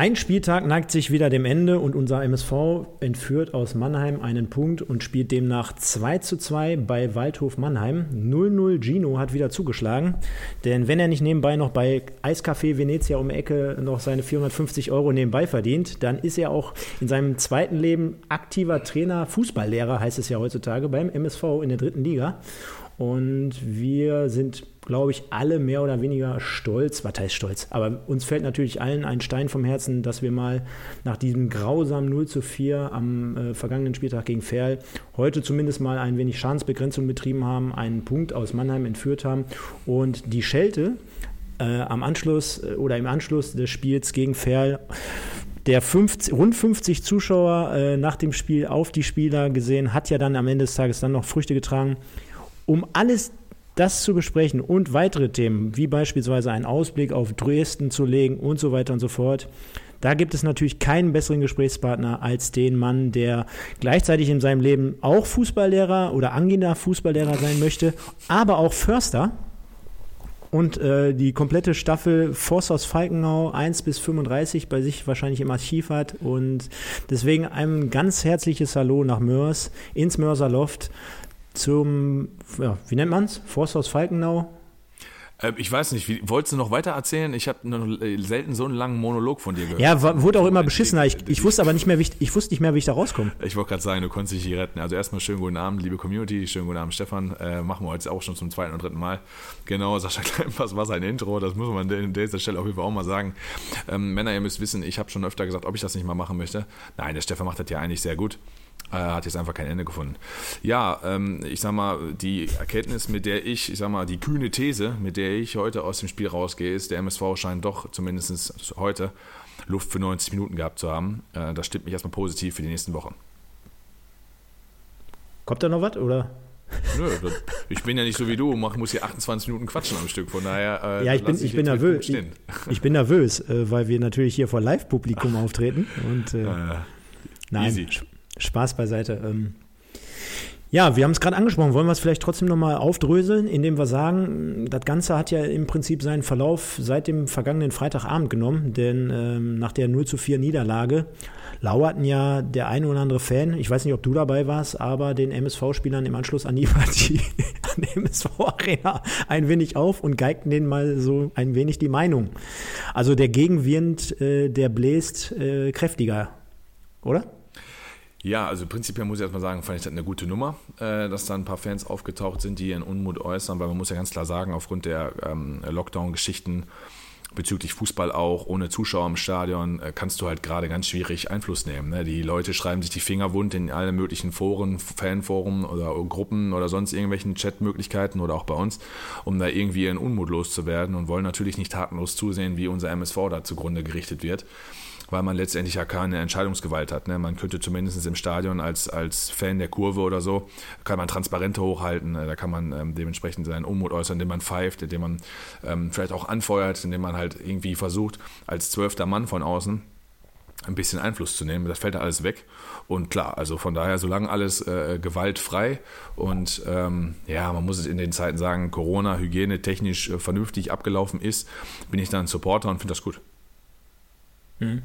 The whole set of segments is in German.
Ein Spieltag neigt sich wieder dem Ende und unser MSV entführt aus Mannheim einen Punkt und spielt demnach 2 zu 2 bei Waldhof Mannheim. 0-0 Gino hat wieder zugeschlagen, denn wenn er nicht nebenbei noch bei Eiscafé Venezia um die Ecke noch seine 450 Euro nebenbei verdient, dann ist er auch in seinem zweiten Leben aktiver Trainer, Fußballlehrer heißt es ja heutzutage beim MSV in der dritten Liga. Und wir sind, glaube ich, alle mehr oder weniger stolz. Was heißt stolz? Aber uns fällt natürlich allen ein Stein vom Herzen, dass wir mal nach diesem grausamen 0 zu 4 am äh, vergangenen Spieltag gegen Ferl heute zumindest mal ein wenig Schadensbegrenzung betrieben haben, einen Punkt aus Mannheim entführt haben und die Schelte äh, am Anschluss äh, oder im Anschluss des Spiels gegen Ferl der 50, rund 50 Zuschauer äh, nach dem Spiel auf die Spieler gesehen, hat ja dann am Ende des Tages dann noch Früchte getragen. Um alles das zu besprechen und weitere Themen, wie beispielsweise einen Ausblick auf Dresden zu legen und so weiter und so fort, da gibt es natürlich keinen besseren Gesprächspartner als den Mann, der gleichzeitig in seinem Leben auch Fußballlehrer oder angehender Fußballlehrer sein möchte, aber auch Förster und äh, die komplette Staffel Forsthaus Falkenau 1 bis 35 bei sich wahrscheinlich im Archiv hat und deswegen ein ganz herzliches Hallo nach Mörs ins Mörser Loft zum, ja, wie nennt man es? Forsthaus Falkenau. Äh, ich weiß nicht, wie, wolltest du noch weiter erzählen? Ich habe selten so einen langen Monolog von dir gehört. Ja, wurde auch immer beschissener. Ich, ich wusste aber nicht mehr, wie ich, ich wusste nicht mehr, wie ich da rauskomme. Ich wollte gerade sagen, du konntest dich hier retten. Also erstmal schönen guten Abend, liebe Community, schönen guten Abend, Stefan. Äh, machen wir heute auch schon zum zweiten und dritten Mal. Genau, Sascha Kleinpass war sein Intro, das muss man an dieser Stelle auf jeden Fall auch mal sagen. Ähm, Männer, ihr müsst wissen, ich habe schon öfter gesagt, ob ich das nicht mal machen möchte. Nein, der Stefan macht das ja eigentlich sehr gut. Äh, hat jetzt einfach kein Ende gefunden. Ja, ähm, ich sag mal, die Erkenntnis, mit der ich, ich sag mal, die kühne These, mit der ich heute aus dem Spiel rausgehe, ist, der MSV scheint doch zumindest heute Luft für 90 Minuten gehabt zu haben. Äh, das stimmt mich erstmal positiv für die nächsten Wochen. Kommt da noch was, oder? Nö, ich bin ja nicht so wie du, mach, muss hier 28 Minuten quatschen am Stück, von daher. Äh, ja, ich bin, ich bin nervös. Ich, ich, bin nervös, äh, weil wir natürlich hier vor Live-Publikum auftreten. Und, äh, nein, easy. Spaß beiseite. Ähm, ja, wir haben es gerade angesprochen. Wollen wir es vielleicht trotzdem nochmal aufdröseln, indem wir sagen, das Ganze hat ja im Prinzip seinen Verlauf seit dem vergangenen Freitagabend genommen, denn ähm, nach der 0 zu 4 Niederlage lauerten ja der ein oder andere Fan, ich weiß nicht, ob du dabei warst, aber den MSV-Spielern im Anschluss an die Partie an der MSV-Arena ein wenig auf und geigten denen mal so ein wenig die Meinung. Also der Gegenwind, äh, der bläst äh, kräftiger, oder? Ja, also prinzipiell muss ich erstmal sagen, fand ich das eine gute Nummer, äh, dass da ein paar Fans aufgetaucht sind, die ihren Unmut äußern, weil man muss ja ganz klar sagen, aufgrund der ähm, Lockdown-Geschichten bezüglich Fußball auch, ohne Zuschauer im Stadion, äh, kannst du halt gerade ganz schwierig Einfluss nehmen. Ne? Die Leute schreiben sich die Finger wund in allen möglichen Foren, Fanforen oder Gruppen oder sonst irgendwelchen Chatmöglichkeiten oder auch bei uns, um da irgendwie ihren Unmut loszuwerden und wollen natürlich nicht tatenlos zusehen, wie unser MSV da zugrunde gerichtet wird weil man letztendlich ja keine Entscheidungsgewalt hat. Ne? Man könnte zumindest im Stadion als, als Fan der Kurve oder so, kann man Transparente hochhalten, äh, da kann man ähm, dementsprechend seinen Unmut äußern, indem man pfeift, indem man ähm, vielleicht auch anfeuert, indem man halt irgendwie versucht, als zwölfter Mann von außen ein bisschen Einfluss zu nehmen. Das fällt da alles weg. Und klar, also von daher, solange alles äh, gewaltfrei und ähm, ja, man muss es in den Zeiten sagen, Corona, Hygiene technisch äh, vernünftig abgelaufen ist, bin ich da ein Supporter und finde das gut. Mhm.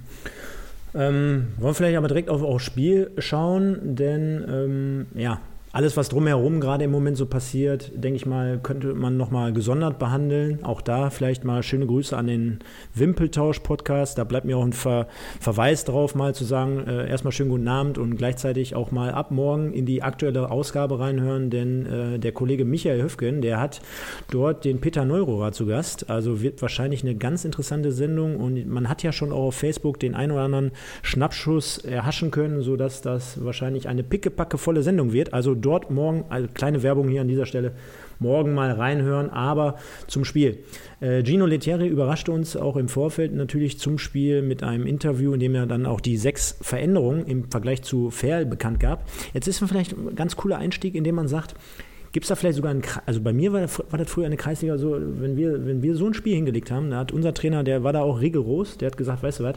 Ähm, wollen wir vielleicht aber direkt auf das Spiel schauen, denn ähm, ja, alles, was drumherum gerade im Moment so passiert, denke ich mal, könnte man nochmal gesondert behandeln. Auch da vielleicht mal schöne Grüße an den Wimpeltausch-Podcast. Da bleibt mir auch ein Ver Verweis drauf, mal zu sagen, äh, erstmal schönen guten Abend und gleichzeitig auch mal ab morgen in die aktuelle Ausgabe reinhören, denn äh, der Kollege Michael Höfgen, der hat dort den Peter Neurohrer zu Gast. Also wird wahrscheinlich eine ganz interessante Sendung und man hat ja schon auch auf Facebook den ein oder anderen Schnappschuss erhaschen können, sodass das wahrscheinlich eine pickepacke volle Sendung wird. Also dort morgen, also kleine Werbung hier an dieser Stelle, morgen mal reinhören. Aber zum Spiel. Äh, Gino Lettieri überraschte uns auch im Vorfeld natürlich zum Spiel mit einem Interview, in dem er dann auch die sechs Veränderungen im Vergleich zu Ferl bekannt gab. Jetzt ist vielleicht ein ganz cooler Einstieg, indem man sagt, Gibt es da vielleicht sogar einen, also bei mir war, war, das früher eine Kreisliga so, wenn wir, wenn wir so ein Spiel hingelegt haben, da hat unser Trainer, der war da auch rigoros, der hat gesagt, weißt du was,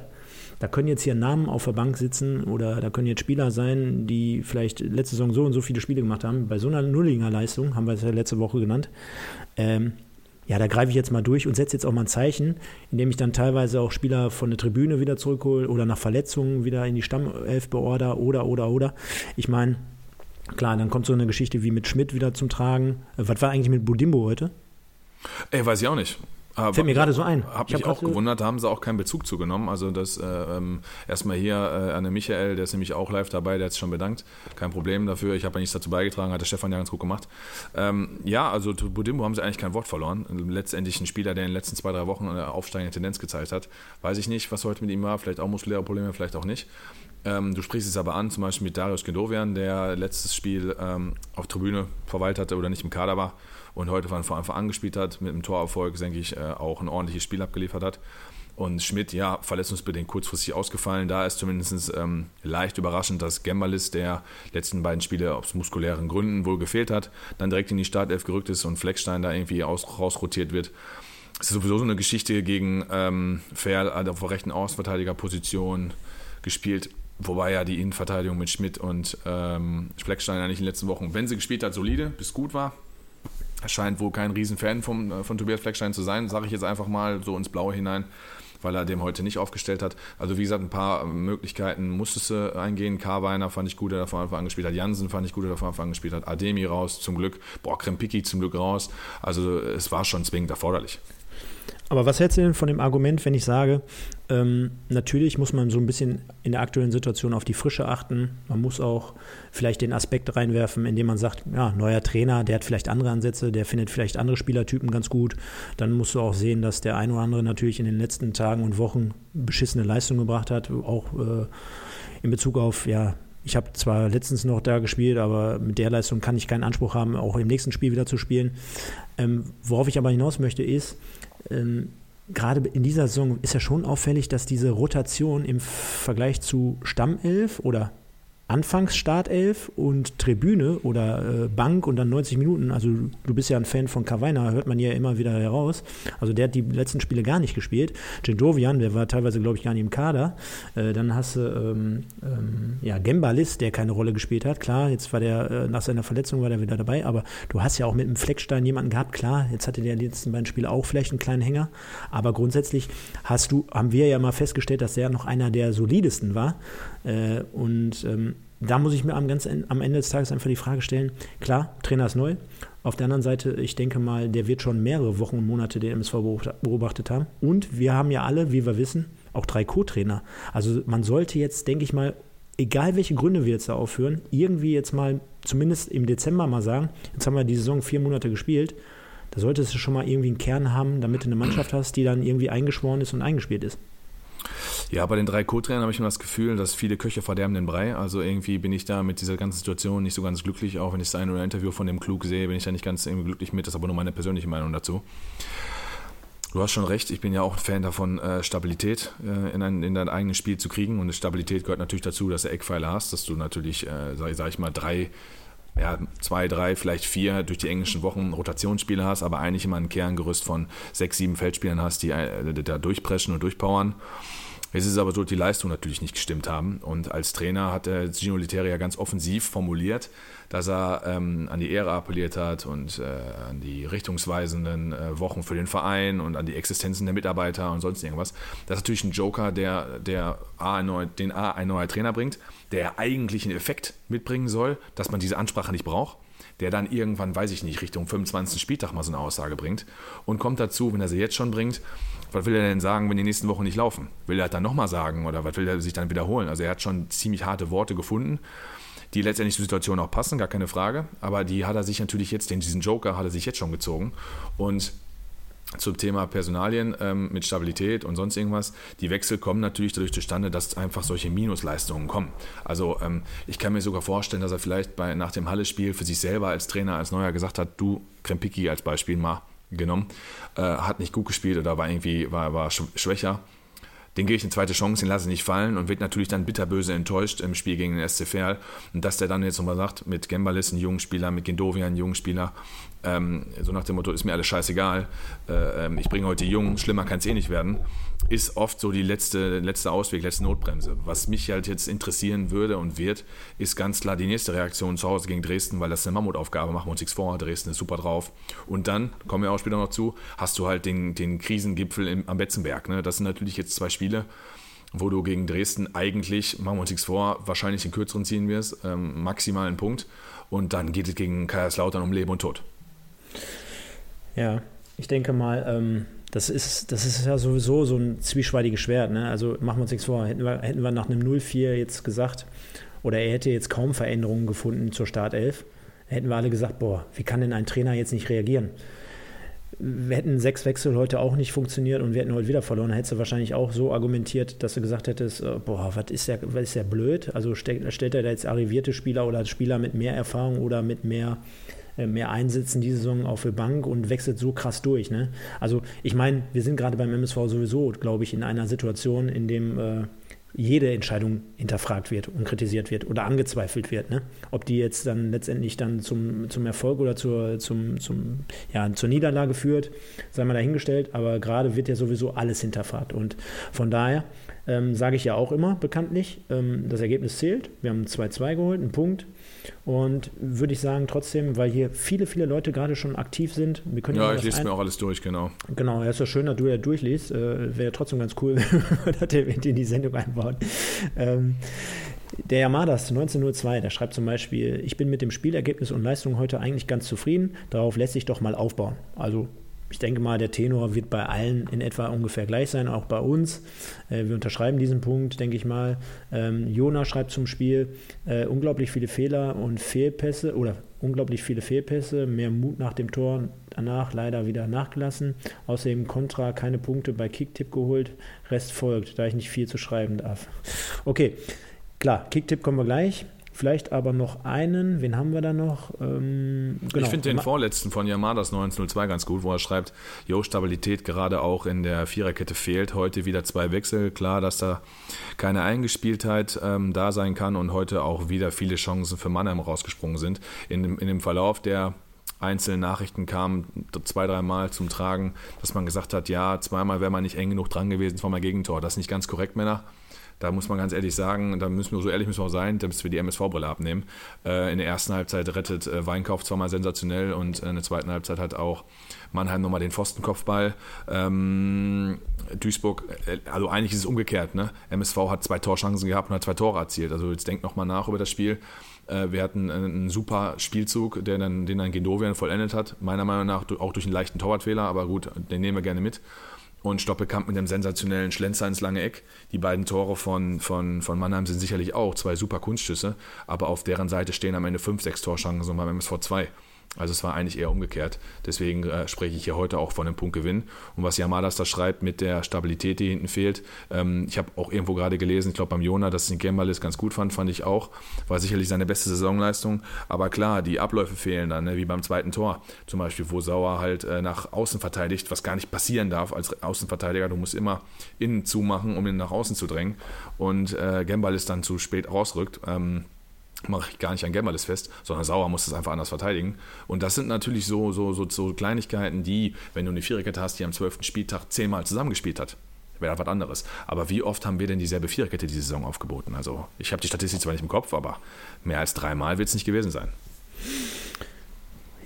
da können jetzt hier Namen auf der Bank sitzen oder da können jetzt Spieler sein, die vielleicht letzte Saison so und so viele Spiele gemacht haben. Bei so einer Nullinger Leistung, haben wir es ja letzte Woche genannt, ähm, ja, da greife ich jetzt mal durch und setze jetzt auch mal ein Zeichen, indem ich dann teilweise auch Spieler von der Tribüne wieder zurückhole oder nach Verletzungen wieder in die Stammelf beorder oder, oder, oder. Ich meine, Klar, dann kommt so eine Geschichte wie mit Schmidt wieder zum Tragen. Äh, was war eigentlich mit Budimbo heute? Ey, weiß ich auch nicht. Aber Fällt mir gerade so ein. Hab ich mich auch gewundert, da haben sie auch keinen Bezug zugenommen. Also das äh, ähm, erstmal hier äh, an den Michael, der ist nämlich auch live dabei, der hat sich schon bedankt. Kein Problem dafür. Ich habe ja nichts dazu beigetragen, hat der Stefan ja ganz gut gemacht. Ähm, ja, also Budimbo haben sie eigentlich kein Wort verloren. Letztendlich ein Spieler, der in den letzten zwei, drei Wochen eine aufsteigende Tendenz gezeigt hat. Weiß ich nicht, was heute mit ihm war. Vielleicht auch muskuläre Probleme, vielleicht auch nicht. Ähm, du sprichst es aber an, zum Beispiel mit Darius Gendovian, der letztes Spiel ähm, auf Tribüne verweilt hatte oder nicht im Kader war und heute von Anfang an gespielt hat, mit einem Torerfolg, denke ich, äh, auch ein ordentliches Spiel abgeliefert hat. Und Schmidt, ja, verletzungsbedingt kurzfristig ausgefallen. Da ist zumindest ähm, leicht überraschend, dass Gembalis, der letzten beiden Spiele aus muskulären Gründen wohl gefehlt hat, dann direkt in die Startelf gerückt ist und Fleckstein da irgendwie aus, rausrotiert wird. Es ist sowieso so eine Geschichte gegen ähm, Fair also auf der rechten Außenverteidigerposition gespielt. Wobei ja die Innenverteidigung mit Schmidt und ähm, Fleckstein eigentlich in den letzten Wochen, wenn sie gespielt hat, solide bis gut war. Er scheint wohl kein Riesenfan vom, äh, von Tobias Fleckstein zu sein, sage ich jetzt einfach mal so ins Blaue hinein, weil er dem heute nicht aufgestellt hat. Also wie gesagt, ein paar Möglichkeiten musstest du eingehen. Karweiner fand ich gut, der davon Anfang angespielt hat. Jansen fand ich gut, der davon Anfang angespielt hat. Ademi raus, zum Glück. Boah, Krempiki zum Glück raus. Also es war schon zwingend erforderlich. Aber was hältst du denn von dem Argument, wenn ich sage, ähm, natürlich muss man so ein bisschen in der aktuellen Situation auf die Frische achten. Man muss auch vielleicht den Aspekt reinwerfen, indem man sagt, ja, neuer Trainer, der hat vielleicht andere Ansätze, der findet vielleicht andere Spielertypen ganz gut. Dann musst du auch sehen, dass der ein oder andere natürlich in den letzten Tagen und Wochen beschissene Leistung gebracht hat, auch äh, in Bezug auf, ja, ich habe zwar letztens noch da gespielt, aber mit der Leistung kann ich keinen Anspruch haben, auch im nächsten Spiel wieder zu spielen. Ähm, worauf ich aber hinaus möchte, ist, ähm, gerade in dieser Saison ist ja schon auffällig, dass diese Rotation im Vergleich zu Stammelf oder Anfangs Startelf und Tribüne oder äh, Bank und dann 90 Minuten. Also du bist ja ein Fan von Kavaina, hört man ja immer wieder heraus. Also der hat die letzten Spiele gar nicht gespielt. Jendovian, der war teilweise, glaube ich, gar nicht im Kader. Äh, dann hast du ähm, ähm, ja, Gembalis, der keine Rolle gespielt hat. Klar, jetzt war der äh, nach seiner Verletzung war der wieder dabei, aber du hast ja auch mit dem Fleckstein jemanden gehabt. Klar, jetzt hatte der die letzten beiden Spiele auch vielleicht einen kleinen Hänger, aber grundsätzlich hast du, haben wir ja mal festgestellt, dass der noch einer der solidesten war. Äh, und ähm, da muss ich mir am, ganz, am Ende des Tages einfach die Frage stellen, klar, Trainer ist neu. Auf der anderen Seite, ich denke mal, der wird schon mehrere Wochen und Monate den MSV beobachtet haben. Und wir haben ja alle, wie wir wissen, auch drei Co-Trainer. Also man sollte jetzt, denke ich mal, egal welche Gründe wir jetzt da aufführen, irgendwie jetzt mal, zumindest im Dezember mal sagen, jetzt haben wir die Saison vier Monate gespielt, da solltest du schon mal irgendwie einen Kern haben, damit du eine Mannschaft hast, die dann irgendwie eingeschworen ist und eingespielt ist. Ja, bei den drei Co-Trainern habe ich immer das Gefühl, dass viele Köche verderben den Brei. Also irgendwie bin ich da mit dieser ganzen Situation nicht so ganz glücklich. Auch wenn ich das ein oder Interview von dem Klug sehe, bin ich da nicht ganz irgendwie glücklich mit. Das ist aber nur meine persönliche Meinung dazu. Du hast schon recht, ich bin ja auch ein Fan davon, äh, Stabilität äh, in, ein, in dein eigenes Spiel zu kriegen. Und Stabilität gehört natürlich dazu, dass du Eckpfeiler hast, dass du natürlich, äh, sag, sag ich mal, drei ja, zwei, drei, vielleicht vier durch die englischen Wochen Rotationsspiele hast, aber eigentlich immer ein Kerngerüst von sechs, sieben Feldspielern hast, die da durchpreschen und durchpowern. Es ist aber so, dass die Leistungen natürlich nicht gestimmt haben. Und als Trainer hat der Gino Literi ganz offensiv formuliert, dass er ähm, an die Ehre appelliert hat und äh, an die richtungsweisenden äh, Wochen für den Verein und an die Existenzen der Mitarbeiter und sonst irgendwas. Das ist natürlich ein Joker, der, der A, neuer, den A ein neuer Trainer bringt, der eigentlich einen Effekt mitbringen soll, dass man diese Ansprache nicht braucht der dann irgendwann, weiß ich nicht, Richtung 25. Spieltag mal so eine Aussage bringt und kommt dazu, wenn er sie jetzt schon bringt, was will er denn sagen, wenn die nächsten Wochen nicht laufen? Will er dann nochmal sagen oder was will er sich dann wiederholen? Also er hat schon ziemlich harte Worte gefunden, die letztendlich zur Situation auch passen, gar keine Frage. Aber die hat er sich natürlich jetzt, den, diesen Joker hat er sich jetzt schon gezogen. Und zum Thema Personalien ähm, mit Stabilität und sonst irgendwas. Die Wechsel kommen natürlich dadurch zustande, dass einfach solche Minusleistungen kommen. Also ähm, ich kann mir sogar vorstellen, dass er vielleicht bei, nach dem Halle-Spiel für sich selber als Trainer, als Neuer gesagt hat, du, Krempiki als Beispiel mal genommen, äh, hat nicht gut gespielt oder war irgendwie war, war schwächer den gebe ich eine zweite Chance, den lasse ich nicht fallen und wird natürlich dann bitterböse enttäuscht im Spiel gegen den SC Verl. Und dass der dann jetzt nochmal sagt, mit Gembalis einen jungen Spieler, mit Gendovia einen jungen Spieler, ähm, so nach dem Motto, ist mir alles scheißegal, äh, ähm, ich bringe heute die Jungen, schlimmer kann es eh nicht werden, ist oft so die letzte, letzte Ausweg, letzte Notbremse. Was mich halt jetzt interessieren würde und wird, ist ganz klar die nächste Reaktion zu Hause gegen Dresden, weil das eine Mammutaufgabe, machen wir uns nichts vor, Dresden ist super drauf. Und dann, kommen wir auch später noch zu, hast du halt den, den Krisengipfel im, am Betzenberg. Ne? Das sind natürlich jetzt zwei Spiele, wo du gegen Dresden eigentlich, machen wir uns nichts vor, wahrscheinlich den kürzeren ziehen wirst, ähm, maximal einen Punkt. Und dann geht es gegen Kaiserslautern um Leben und Tod. Ja, ich denke mal, ähm, das, ist, das ist ja sowieso so ein zwiespaltiges Schwert. Ne? Also machen wir uns nichts vor. Hätten wir, hätten wir nach einem 0-4 jetzt gesagt, oder er hätte jetzt kaum Veränderungen gefunden zur Startelf, hätten wir alle gesagt, boah, wie kann denn ein Trainer jetzt nicht reagieren? Wir hätten sechs Wechsel heute auch nicht funktioniert und wir hätten heute wieder verloren. Hättest du wahrscheinlich auch so argumentiert, dass du gesagt hättest, äh, boah, was ist ja, was ist ja blöd? Also stellt, er da jetzt arrivierte Spieler oder Spieler mit mehr Erfahrung oder mit mehr mehr einsetzen diese Saison auch für Bank und wechselt so krass durch. Ne? Also ich meine, wir sind gerade beim MSV sowieso, glaube ich, in einer Situation, in dem äh, jede Entscheidung hinterfragt wird und kritisiert wird oder angezweifelt wird. Ne? Ob die jetzt dann letztendlich dann zum, zum Erfolg oder zur, zum, zum, ja, zur Niederlage führt, sei mal dahingestellt, aber gerade wird ja sowieso alles hinterfragt. Und von daher ähm, sage ich ja auch immer bekanntlich, ähm, das Ergebnis zählt. Wir haben 2-2 geholt, einen Punkt. Und würde ich sagen, trotzdem, weil hier viele, viele Leute gerade schon aktiv sind. Wir können ja, ich lese mir auch alles durch, genau. Genau, ja, ist ja schön, dass du ja durchliest. Äh, Wäre ja trotzdem ganz cool, dass der in die Sendung einbaut. Ähm, der Yamadas 1902, der schreibt zum Beispiel, ich bin mit dem Spielergebnis und Leistung heute eigentlich ganz zufrieden, darauf lässt sich doch mal aufbauen. Also ich denke mal, der Tenor wird bei allen in etwa ungefähr gleich sein, auch bei uns. Äh, wir unterschreiben diesen Punkt, denke ich mal. Ähm, Jona schreibt zum Spiel, äh, unglaublich viele Fehler und Fehlpässe oder unglaublich viele Fehlpässe, mehr Mut nach dem Tor, danach leider wieder nachgelassen. Außerdem Kontra, keine Punkte bei Kicktipp geholt, Rest folgt, da ich nicht viel zu schreiben darf. Okay, klar, Kicktipp kommen wir gleich. Vielleicht aber noch einen, wen haben wir da noch? Ähm, genau. Ich finde den vorletzten von Yamadas 1902 ganz gut, wo er schreibt, Jo, Stabilität gerade auch in der Viererkette fehlt. Heute wieder zwei Wechsel. Klar, dass da keine Eingespieltheit ähm, da sein kann und heute auch wieder viele Chancen für Mannheim rausgesprungen sind. In dem, in dem Verlauf der einzelnen Nachrichten kamen zwei, dreimal zum Tragen, dass man gesagt hat, ja, zweimal wäre man nicht eng genug dran gewesen vor meinem Gegentor. Das ist nicht ganz korrekt, Männer. Da muss man ganz ehrlich sagen, da müssen wir so ehrlich müssen wir auch sein, dass wir die MSV-Brille abnehmen. Äh, in der ersten Halbzeit rettet äh, Weinkauf zweimal sensationell und in der zweiten Halbzeit hat auch Mannheim nochmal den Pfostenkopfball. Ähm, Duisburg, äh, also eigentlich ist es umgekehrt. Ne? MSV hat zwei Torchancen gehabt und hat zwei Tore erzielt. Also jetzt denkt nochmal nach über das Spiel. Wir hatten einen super Spielzug, den dann Gendovian vollendet hat. Meiner Meinung nach auch durch einen leichten Torwartfehler, aber gut, den nehmen wir gerne mit und Stoppelkamp mit einem sensationellen Schlenzer ins lange Eck. Die beiden Tore von, von, von Mannheim sind sicherlich auch zwei super Kunstschüsse, aber auf deren Seite stehen am Ende fünf, sechs Torschancen beim MSV 2. Also es war eigentlich eher umgekehrt. Deswegen äh, spreche ich hier heute auch von einem Punktgewinn. Und was Yamadas da schreibt mit der Stabilität, die hinten fehlt, ähm, ich habe auch irgendwo gerade gelesen, ich glaube beim Jona, dass den Gembalis ganz gut fand, fand ich auch. War sicherlich seine beste Saisonleistung. Aber klar, die Abläufe fehlen dann, ne, wie beim zweiten Tor. Zum Beispiel, wo Sauer halt äh, nach außen verteidigt, was gar nicht passieren darf als Außenverteidiger. Du musst immer innen zumachen, um ihn nach außen zu drängen. Und äh, Gembalis dann zu spät rausrückt. Ähm, mache ich gar nicht an Gemmerles fest, sondern Sauer muss das einfach anders verteidigen. Und das sind natürlich so, so, so, so Kleinigkeiten, die, wenn du eine Viererkette hast, die am 12. Spieltag zehnmal zusammengespielt hat, wäre das was anderes. Aber wie oft haben wir denn dieselbe Viererkette diese Saison aufgeboten? Also ich habe die Statistik zwar nicht im Kopf, aber mehr als dreimal wird es nicht gewesen sein.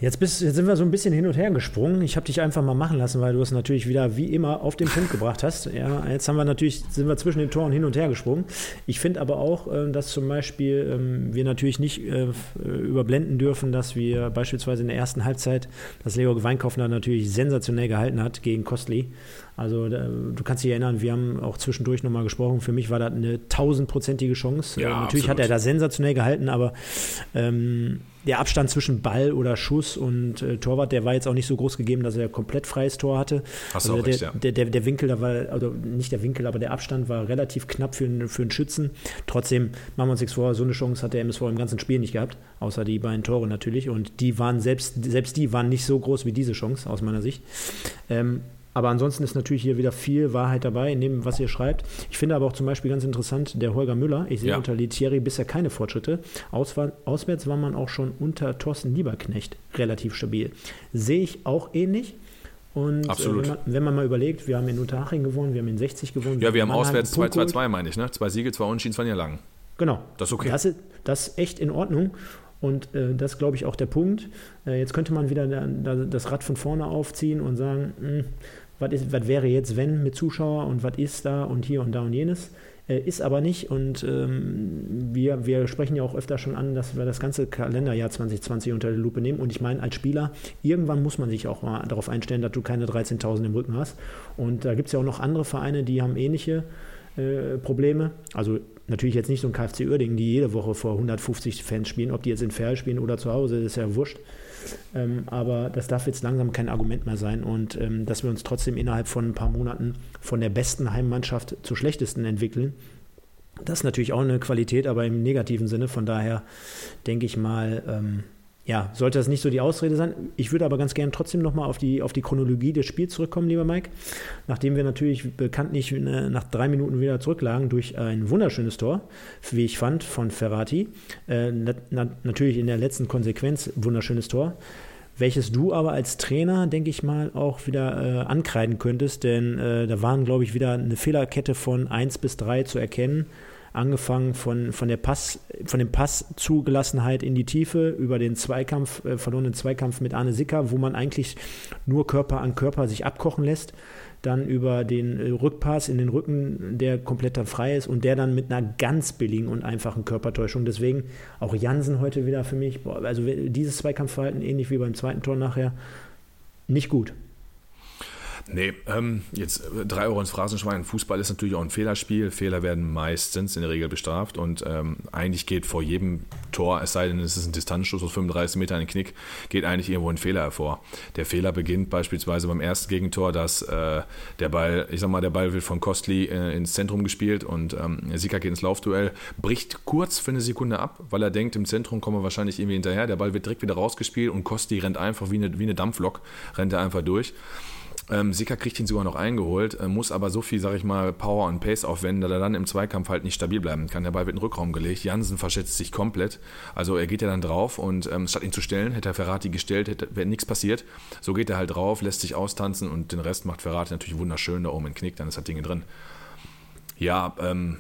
Jetzt, bist, jetzt sind wir so ein bisschen hin und her gesprungen. Ich habe dich einfach mal machen lassen, weil du es natürlich wieder wie immer auf den Punkt gebracht hast. Ja, jetzt haben wir natürlich, sind wir zwischen den Toren hin und her gesprungen. Ich finde aber auch, äh, dass zum Beispiel ähm, wir natürlich nicht äh, überblenden dürfen, dass wir beispielsweise in der ersten Halbzeit, dass Leo Weinkaufner natürlich sensationell gehalten hat gegen Kostli. Also du kannst dich erinnern, wir haben auch zwischendurch nochmal gesprochen. Für mich war das eine tausendprozentige Chance. Ja, äh, natürlich absolut. hat er da sensationell gehalten, aber ähm, der Abstand zwischen Ball oder Schuss und äh, Torwart, der war jetzt auch nicht so groß gegeben, dass er komplett freies Tor hatte. Hast also auch der, recht, ja. der, der, der Winkel, da war, also nicht der Winkel, aber der Abstand war relativ knapp für, einen- für einen Schützen. Trotzdem, machen wir uns nichts vor, so eine Chance hat der MSV im ganzen Spiel nicht gehabt, außer die beiden Tore natürlich. Und die waren selbst, selbst die waren nicht so groß wie diese Chance, aus meiner Sicht. Ähm, aber ansonsten ist natürlich hier wieder viel Wahrheit dabei, in dem, was ihr schreibt. Ich finde aber auch zum Beispiel ganz interessant, der Holger Müller, ich sehe Ja. unter Letieri bisher keine Fortschritte. Auswahl, auswärts war man auch schon unter Thorsten Lieberknecht relativ stabil. Sehe ich auch ähnlich. Und Absolut. Äh, wenn, man, wenn man mal überlegt, wir haben in Unterhaching gewonnen, wir haben in 60 gewonnen. Ja, wir haben auswärts einen Punkt geholt. 2-2-2, meine ich, ne? Zwei Siege, zwei Unentschieden, zwei Niederlagen. Genau. Das ist okay. Das ist, das ist echt in Ordnung. Und äh, das glaube ich, auch der Punkt. Äh, jetzt könnte man wieder da, da, das Rad von vorne aufziehen und sagen, hm, was, ist, was wäre jetzt, wenn mit Zuschauer und was ist da und hier und da und jenes. Äh, ist aber nicht. Und ähm, wir, wir sprechen ja auch öfter schon an, dass wir das ganze Kalenderjahr 2020 unter die Lupe nehmen. Und ich meine, als Spieler, irgendwann muss man sich auch mal darauf einstellen, dass du keine 13.000 im Rücken hast. Und da gibt es ja auch noch andere Vereine, die haben ähnliche äh, Probleme. Also natürlich jetzt nicht so ein KFC Uerdingen, die jede Woche vor 150 Fans spielen, ob die jetzt in Ferl spielen oder zu Hause, ist ja wurscht. Ähm, aber das darf jetzt langsam kein Argument mehr sein und ähm, dass wir uns trotzdem innerhalb von ein paar Monaten von der besten Heimmannschaft zur schlechtesten entwickeln. Das ist natürlich auch eine Qualität, aber im negativen Sinne. Von daher denke ich mal, ähm, ja, sollte das nicht so die Ausrede sein. Ich würde aber ganz gerne trotzdem nochmal auf die, auf die Chronologie des Spiels zurückkommen, lieber Mike. Nachdem wir natürlich bekanntlich äh, nach drei Minuten wieder zurücklagen durch ein wunderschönes Tor, wie ich fand, von Ferrati. Äh, na, na, natürlich in der letzten Konsequenz wunderschönes Tor. Welches du aber als Trainer, denke ich mal, auch wieder äh, ankreiden könntest, denn äh, da waren, glaube ich, wieder eine Fehlerkette von 1 bis 3 zu erkennen angefangen von, von der Pass, von dem Passzugelassenheit in die Tiefe über den Zweikampf, äh, verlorenen Zweikampf mit Arne Sicker, wo man eigentlich nur Körper an Körper sich abkochen lässt, dann über den äh, Rückpass in den Rücken, der komplett dann frei ist und der dann mit einer ganz billigen und einfachen Körpertäuschung. Deswegen auch Jansen heute wieder für mich, boah, also dieses Zweikampfverhalten, ähnlich wie beim zweiten Tor nachher, nicht gut. Nee, ähm, jetzt äh, drei Euro ins Phrasenschwein. Fußball ist natürlich auch ein Fehlerspiel. Fehler werden meistens in der Regel bestraft und ähm, eigentlich geht vor jedem Tor, es sei denn, es ist ein Distanzschuss aus 35 Metern in den Knick, geht eigentlich irgendwo ein Fehler hervor. Der Fehler beginnt beispielsweise beim ersten Gegentor, dass äh, der Ball, ich sag mal, der Ball wird von Kostli äh, ins Zentrum gespielt und ähm, Sika geht ins Laufduell, bricht kurz für eine Sekunde ab, weil er denkt, im Zentrum kommen wir wahrscheinlich irgendwie hinterher. Der Ball wird direkt wieder rausgespielt und Kostli rennt einfach wie eine, wie eine Dampflok, rennt er einfach durch. Ähm, Sicker kriegt ihn sogar noch eingeholt, äh, muss aber so viel, sag ich mal, Power und Pace aufwenden, dass er dann im Zweikampf halt nicht stabil bleiben kann. Der Ball wird in den Rückraum gelegt. Jansen verschätzt sich komplett. Also er geht ja dann drauf und ähm, statt ihn zu stellen, hätte er Ferrati gestellt, wäre nichts passiert. So geht er halt drauf, lässt sich austanzen und den Rest macht Ferrati natürlich wunderschön da oben in Knick, dann ist das Ding drin. Ja, ähm,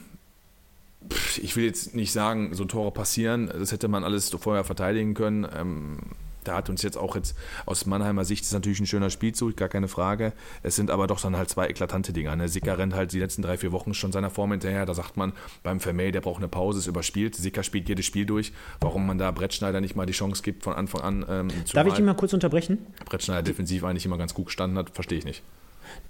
ich will jetzt nicht sagen, so Tore passieren, das hätte man alles vorher verteidigen können. Ähm, da hat uns jetzt auch jetzt aus Mannheimer Sicht ist natürlich ein schöner Spielzug, gar keine Frage. Es sind aber doch dann halt zwei eklatante Dinger. Ne? Sicker rennt halt die letzten drei, vier Wochen schon seiner Form hinterher. Da sagt man beim Vermey, der braucht eine Pause, ist überspielt. Sicker spielt jedes Spiel durch. Warum man da Brettschneider nicht mal die Chance gibt, von Anfang an ähm, zu Darf ich dich mal kurz unterbrechen? Brettschneider defensiv eigentlich immer ganz gut gestanden hat, verstehe ich nicht.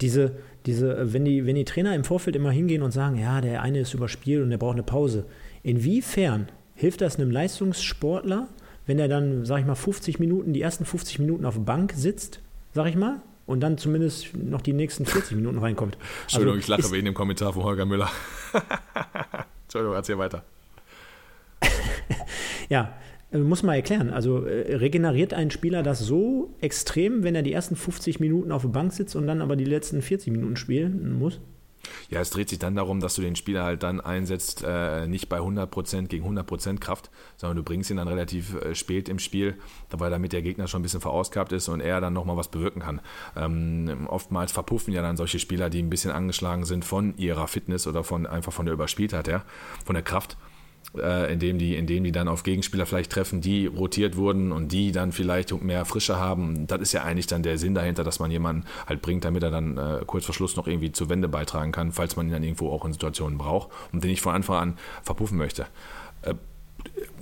Diese, diese, wenn die, wenn die Trainer im Vorfeld immer hingehen und sagen, ja, der eine ist überspielt und der braucht eine Pause, inwiefern hilft das einem Leistungssportler, wenn er dann, sag ich mal, 50 Minuten, die ersten 50 Minuten auf Bank sitzt, sag ich mal, und dann zumindest noch die nächsten 40 Minuten reinkommt. Entschuldigung, ich lache Also wegen dem Kommentar von Holger Müller. Entschuldigung, erzähl weiter. Ja, äh, muss man erklären. Also äh, regeneriert ein Spieler das so extrem, wenn er die ersten 50 Minuten auf der Bank sitzt und dann aber die letzten 40 Minuten spielen muss? Ja, es dreht sich dann darum, dass du den Spieler halt dann einsetzt, äh, nicht bei 100% gegen 100% Kraft, sondern du bringst ihn dann relativ äh, spät im Spiel, weil damit der Gegner schon ein bisschen verausgabt ist und er dann nochmal was bewirken kann. Ähm, oftmals verpuffen ja dann solche Spieler, die ein bisschen angeschlagen sind von ihrer Fitness oder von einfach von der Überspieltheit her, von der Kraft äh, indem, die, indem die dann auf Gegenspieler vielleicht treffen, die rotiert wurden und die dann vielleicht mehr Frische haben. Das ist ja eigentlich dann der Sinn dahinter, dass man jemanden halt bringt, damit er dann äh, kurz vor Schluss noch irgendwie zur Wende beitragen kann, falls man ihn dann irgendwo auch in Situationen braucht und den ich von Anfang an verpuffen möchte. Äh,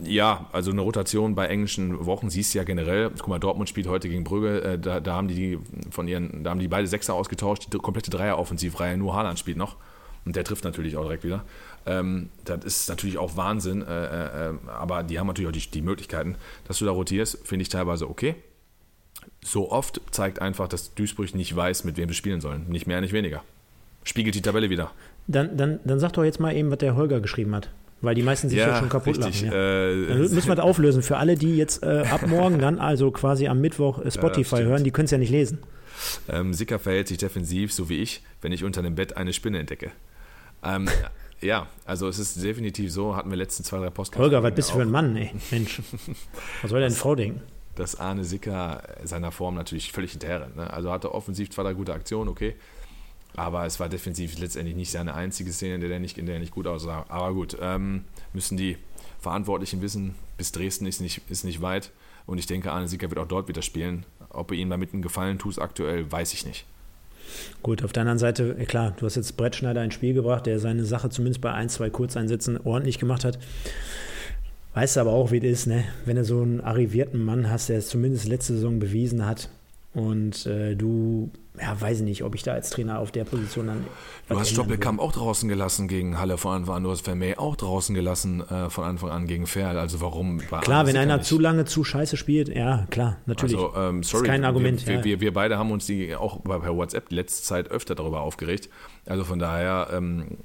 ja, also eine Rotation bei englischen Wochen siehst du ja generell. Guck mal, Dortmund spielt heute gegen Brügge, äh, da, da haben die von ihren, da haben die beide Sechser ausgetauscht, die komplette Dreier-Offensivreihe, nur Haaland spielt noch. Und der trifft natürlich auch direkt wieder. Ähm, das ist natürlich auch Wahnsinn, äh, äh, aber die haben natürlich auch die, die Möglichkeiten, dass du da rotierst, finde ich teilweise okay. so oft zeigt einfach, dass Duisburg nicht weiß, mit wem sie spielen sollen. Nicht mehr, nicht weniger. Spiegelt die Tabelle wieder. Dann, dann, dann sag doch jetzt mal eben, was der Holger geschrieben hat. Weil die meisten sich ja, ja schon kaputt richtig, lachen. Ja. Äh, dann müssen wir das auflösen. Für alle, die jetzt äh, ab morgen dann, also quasi am Mittwoch äh, Spotify ja, hören, die können es ja nicht lesen. Ähm, Sicker verhält sich defensiv, so wie ich, wenn ich unter dem Bett eine Spinne entdecke. Ähm, ja, also es ist definitiv so, hatten wir letzten zwei, drei Postkarten. Holger, was bist du für ein Mann, ey? Mensch. Was soll denn Frau denken? Dass Arne Sicker seiner Form natürlich völlig hinterher rennt. Ne? Also hatte offensiv zwar da gute Aktionen, okay, aber es war defensiv letztendlich nicht seine einzige Szene, in der er nicht, in der er nicht gut aussah. Aber gut, ähm, müssen die Verantwortlichen wissen, bis Dresden ist nicht, ist nicht weit. Und ich denke, Arne Sicker wird auch dort wieder spielen. Ob er ihm damit einen Gefallen tut aktuell, weiß ich nicht. Gut, auf der anderen Seite, klar, du hast jetzt Brettschneider ins Spiel gebracht, der seine Sache zumindest bei ein, zwei Kurzeinsätzen ordentlich gemacht hat. Weißt du aber auch, wie es ist, ne? wenn du so einen arrivierten Mann hast, der es zumindest letzte Saison bewiesen hat und äh, du ja, weiß ich nicht, ob ich da als Trainer auf der Position dann. Du hast Stoppelkamp auch draußen gelassen gegen Halle von Anfang an, du hast Vermey auch draußen gelassen äh, von Anfang an gegen Ferl. Also warum? Klar, wenn einer zu lange zu scheiße spielt, ja, klar, natürlich. Also, ähm, sorry, ist kein Argument. Wir, ja. wir, wir, beide haben uns die auch per WhatsApp die letzte Zeit öfter darüber aufgeregt. Also von daher, ähm,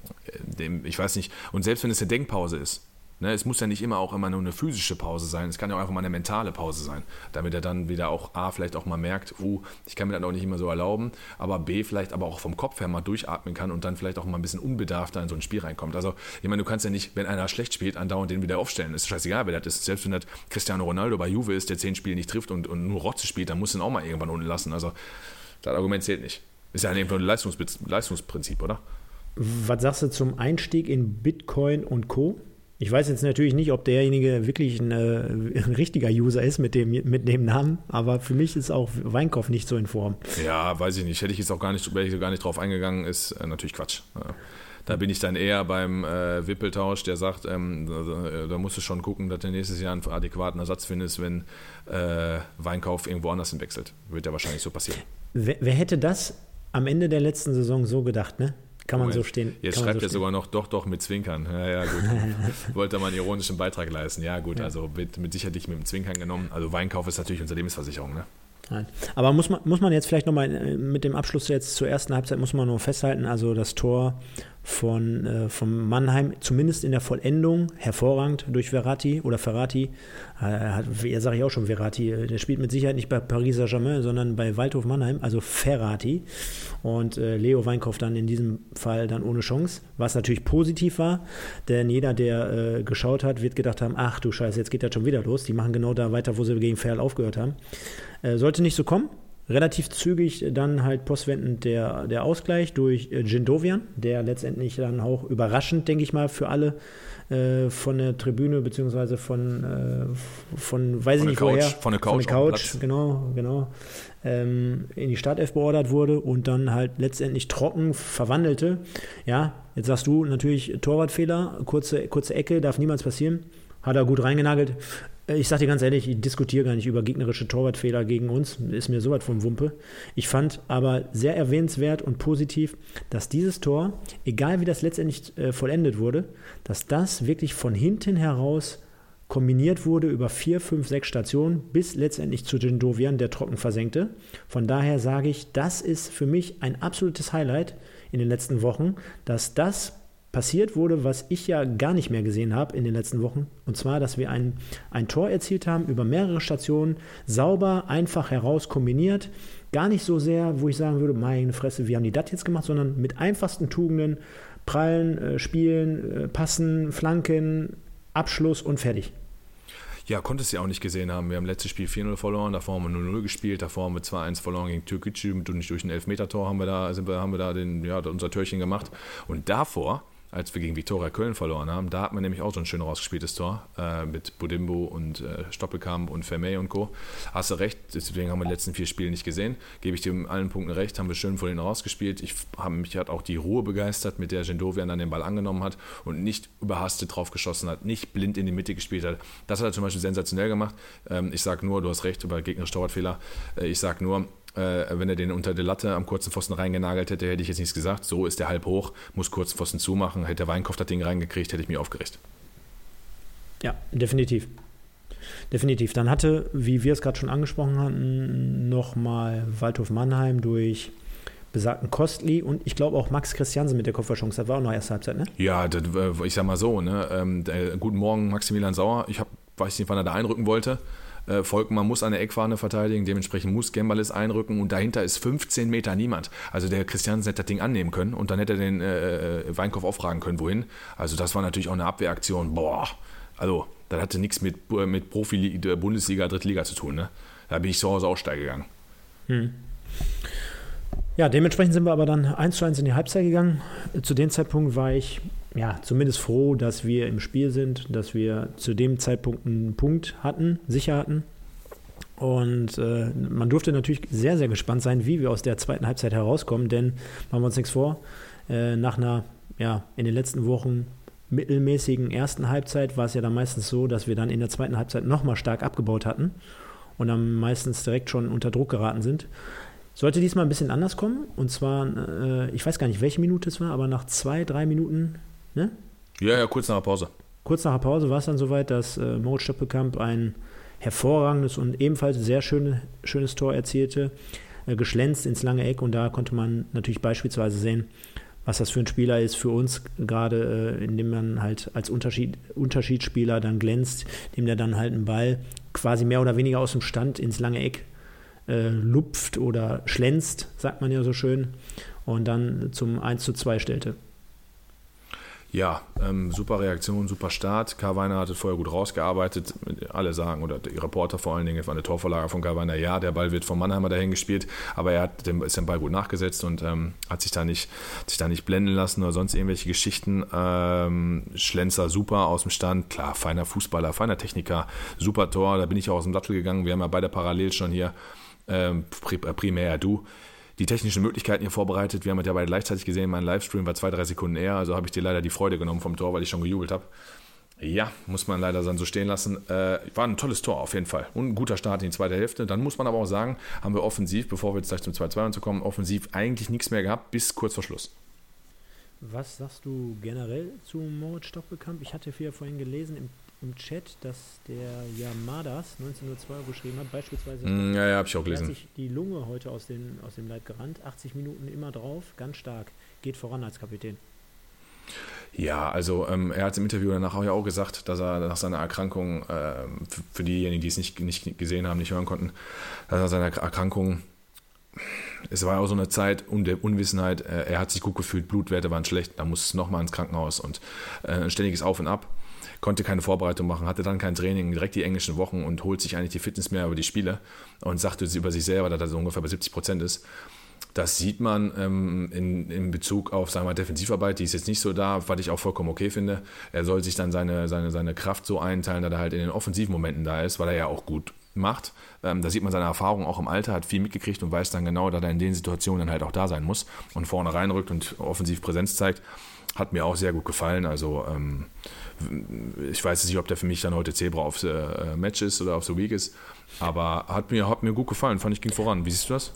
dem, ich weiß nicht, und selbst wenn es eine Denkpause ist, Ne, es muss ja nicht immer auch immer nur eine physische Pause sein, es kann ja auch einfach mal eine mentale Pause sein, damit er dann wieder auch A, vielleicht auch mal merkt, oh, ich kann mir das auch nicht immer so erlauben, aber B, vielleicht aber auch vom Kopf her mal durchatmen kann und dann vielleicht auch mal ein bisschen unbedarfter in so ein Spiel reinkommt. Also, ich meine, du kannst ja nicht, wenn einer schlecht spielt, andauernd den wieder aufstellen. Ist scheißegal, wer das ist. Selbst wenn das Cristiano Ronaldo bei Juve ist, der zehn Spiele nicht trifft und, und nur Rotze spielt, dann muss du ihn auch mal irgendwann unten lassen. Also, das Argument zählt nicht. Ist ja ein Leistungs Leistungsprinzip, oder? Was sagst du zum Einstieg in Bitcoin und Co.? Ich weiß jetzt natürlich nicht, ob derjenige wirklich ein, äh, ein, richtiger User ist mit dem, mit dem Namen, aber für mich ist auch Weinkauf nicht so in Form. Ja, weiß ich nicht. Hätte ich jetzt auch gar nicht, wäre ich gar nicht drauf eingegangen, ist äh, natürlich Quatsch. Da bin ich dann eher beim äh, Wippeltausch, der sagt, ähm, da, da, musst du schon gucken, dass du nächstes Jahr einen adäquaten Ersatz findest, wenn äh, Weinkauf irgendwo anders hinwechselt. Wird ja wahrscheinlich so passieren. Wer, wer hätte das am Ende der letzten Saison so gedacht, ne? Kann man so stehen. Jetzt schreibt so er sogar noch doch, doch mit Zwinkern. Ja, ja, gut. Wollte mal einen ironischen Beitrag leisten. Ja, gut, ja. also mit, mit sicherlich mit dem Zwinkern genommen. Also Weinkauf ist natürlich unsere Lebensversicherung, ne? Nein. Aber muss man, muss man jetzt vielleicht nochmal äh, mit dem Abschluss jetzt zur ersten Halbzeit, muss man nur festhalten, also das Tor von, äh, von Mannheim, zumindest in der Vollendung, hervorragend durch Verratti oder Ferrati. Äh, ja, sage ich auch schon Verratti. Äh, der spielt mit Sicherheit nicht bei Paris Saint-Germain, sondern bei Waldhof Mannheim, also Ferrati. Und äh, Leo Weinkauf dann in diesem Fall dann ohne Chance, was natürlich positiv war, denn jeder, der äh, geschaut hat, wird gedacht haben, ach du Scheiße, jetzt geht das schon wieder los. Die machen genau da weiter, wo sie gegen Ferl aufgehört haben. Äh, sollte nicht so kommen relativ zügig dann halt postwendend der, der Ausgleich durch äh, Jindovian, der letztendlich dann auch überraschend, denke ich mal, für alle äh, von der Tribüne beziehungsweise von, äh, von weiß von ich nicht Couch, woher, von der Couch, von der Couch genau, genau, ähm, in die Startelf beordert wurde und dann halt letztendlich trocken verwandelte. Ja, jetzt sagst du natürlich Torwartfehler, kurze, kurze Ecke, darf niemals passieren. Hat er gut reingenagelt. Äh, ich sage dir ganz ehrlich, ich diskutiere gar nicht über gegnerische Torwartfehler gegen uns. Ist mir sowas vom Wumpe. Ich fand aber sehr erwähnenswert und positiv, dass dieses Tor, egal wie das letztendlich äh, vollendet wurde, dass das wirklich von hinten heraus kombiniert wurde über vier, fünf, sechs Stationen bis letztendlich zu Jindovian, der trocken versenkte. Von daher sage ich, das ist für mich ein absolutes Highlight in den letzten Wochen, dass das passiert wurde, was ich ja gar nicht mehr gesehen habe in den letzten Wochen. Und zwar, dass wir ein, ein Tor erzielt haben über mehrere Stationen, sauber, einfach heraus kombiniert. Gar nicht so sehr, wo ich sagen würde, meine Fresse, wie haben die das jetzt gemacht, sondern mit einfachsten Tugenden, prallen, äh, spielen, äh, passen, flanken, Abschluss und fertig. Ja, konntest du ja auch nicht gesehen haben. Wir haben letztes Spiel 4-0 verloren, davor haben wir 0-0 gespielt, davor haben wir 2-1 verloren gegen Türkgücü durch ein Elfmeter-Tor haben wir da, sind wir, haben wir da den, ja, unser Türchen gemacht. Und davor als wir gegen Viktoria Köln verloren haben. Da hat man nämlich auch so ein schön rausgespieltes Tor äh, mit Budimbo und äh, Stoppelkamp und Vermey und Co. Hast du recht, deswegen haben wir die letzten vier Spiele nicht gesehen. Gebe ich dir in allen Punkten recht, haben wir schön vor denen rausgespielt. Ich hab, mich hat auch die Ruhe begeistert, mit der Gendovian dann den Ball angenommen hat und nicht überhastet drauf geschossen hat, nicht blind in die Mitte gespielt hat. Das hat er zum Beispiel sensationell gemacht. Ähm, ich sage nur, du hast recht über gegnerische Torwartfehler. Äh, ich sage nur, äh, wenn er den unter der Latte am kurzen Pfosten reingenagelt hätte, hätte ich jetzt nichts gesagt. So ist der halb hoch, muss kurzen Pfosten zumachen. Hätte der Weinkopf das Ding reingekriegt, hätte ich mich aufgeregt. Ja, definitiv. Definitiv. Dann hatte, wie wir es gerade schon angesprochen hatten, nochmal Waldhof Mannheim durch besagten Kostli und ich glaube auch Max Christiansen mit der Kopfballchance. Das war auch noch erste Halbzeit, ne? Ja, das, ich sag mal so, ne? Ähm, der, guten Morgen, Maximilian Sauer. Ich hab, weiß nicht, wann er da einrücken wollte. Äh, Volkmann muss eine Eckfahne verteidigen, dementsprechend muss Gembalis einrücken und dahinter ist 15 Meter niemand. Also der Christiansen hätte das Ding annehmen können und dann hätte er den äh, äh Weinkauf auffragen können, wohin. Also das war natürlich auch eine Abwehraktion. Boah, also das hatte nichts mit, mit Profi Bundesliga, Drittliga zu tun. Ne? Da bin ich zu Hause auch steil gegangen. Hm. Ja, dementsprechend sind wir aber dann 1 zu 1 in die Halbzeit gegangen. Zu dem Zeitpunkt war ich ja zumindest froh, dass wir im Spiel sind, dass wir zu dem Zeitpunkt einen Punkt hatten, sicher hatten. Und äh, man durfte natürlich sehr, sehr gespannt sein, wie wir aus der zweiten Halbzeit herauskommen, denn machen wir uns nichts vor, äh, nach einer, ja, in den letzten Wochen mittelmäßigen ersten Halbzeit war es ja dann meistens so, dass wir dann in der zweiten Halbzeit nochmal stark abgebaut hatten und dann meistens direkt schon unter Druck geraten sind. Sollte diesmal ein bisschen anders kommen. Und zwar, äh, ich weiß gar nicht, welche Minute es war, aber nach zwei, drei Minuten, ne? Ja, ja, kurz nach der Pause. Kurz nach der Pause war es dann soweit, dass äh, Moritz Stoppelkamp ein hervorragendes und ebenfalls sehr schöne, schönes Tor erzielte, äh, geschlänzt ins lange Eck. Und da konnte man natürlich beispielsweise sehen, was das für ein Spieler ist für uns, gerade äh, indem man halt als Unterschied, Unterschiedsspieler dann glänzt, indem der dann halt einen Ball quasi mehr oder weniger aus dem Stand ins lange Eck äh, lupft oder schlänzt, sagt man ja so schön, und dann zum 1 zu 2 stellte. Ja, ähm, super Reaktion, super Start. Karweiner hat es vorher gut rausgearbeitet. Alle sagen, oder die Reporter vor allen Dingen, es war eine Torvorlage von Karweiner. Ja, der Ball wird vom Mannheimer dahin gespielt, aber er hat dem, ist den Ball gut nachgesetzt und ähm, hat sich da, nicht, sich da nicht blenden lassen oder sonst irgendwelche Geschichten. Ähm, Schlenzer super aus dem Stand. Klar, feiner Fußballer, feiner Techniker, super Tor. Da bin ich auch aus dem Sattel gegangen. Wir haben ja beide parallel schon hier ähm, primär du, die technischen Möglichkeiten hier vorbereitet. Wir haben es ja beide gleichzeitig gesehen. Mein Livestream war zwei, drei Sekunden eher, also habe ich dir leider die Freude genommen vom Tor, weil ich schon gejubelt habe. Ja, muss man leider dann so stehen lassen. Äh, war ein tolles Tor auf jeden Fall. Und ein guter Start in die zweite Hälfte. Dann muss man aber auch sagen, haben wir offensiv, bevor wir jetzt gleich zum 2-2 zu kommen, offensiv eigentlich nichts mehr gehabt, bis kurz vor Schluss. Was sagst du generell zu Moritz Stoppelkamp? Ich hatte ja vorhin gelesen im im Chat, dass der Yamadas 1902 geschrieben hat, beispielsweise. Mm, ja, ja, habe ich auch gelesen. Hat sich die Lunge heute aus, den, aus dem Leib gerannt, 80 Minuten immer drauf, ganz stark, geht voran als Kapitän. Ja, also ähm, er hat im Interview danach auch ja auch gesagt, dass er nach seiner Erkrankung, äh, für diejenigen, die es nicht, nicht gesehen haben, nicht hören konnten, dass er seine Erkrankung, es war auch so eine Zeit der Unwissenheit, äh, er hat sich gut gefühlt, Blutwerte waren schlecht, da muss es nochmal ins Krankenhaus und äh, ein ständiges Auf und Ab konnte keine Vorbereitung machen, hatte dann kein Training, direkt die englischen Wochen und holt sich eigentlich die Fitness mehr über die Spiele und sagte über sich selber, dass er so ungefähr bei 70 Prozent ist. Das sieht man ähm, in, in Bezug auf sagen wir, Defensivarbeit, die ist jetzt nicht so da, was ich auch vollkommen okay finde. Er soll sich dann seine, seine, seine Kraft so einteilen, dass er halt in den offensiven Momenten da ist, weil er ja auch gut macht. Ähm, da sieht man seine Erfahrung auch im Alter, hat viel mitgekriegt und weiß dann genau, dass er in den Situationen dann halt auch da sein muss und vorne reinrückt und offensiv Präsenz zeigt. Hat mir auch sehr gut gefallen. Also ähm, ich weiß nicht, ob der für mich dann heute Zebra auf the äh, Match ist oder auf the Week ist, aber hat mir, hat mir gut gefallen, fand ich ging voran. Wie siehst du das?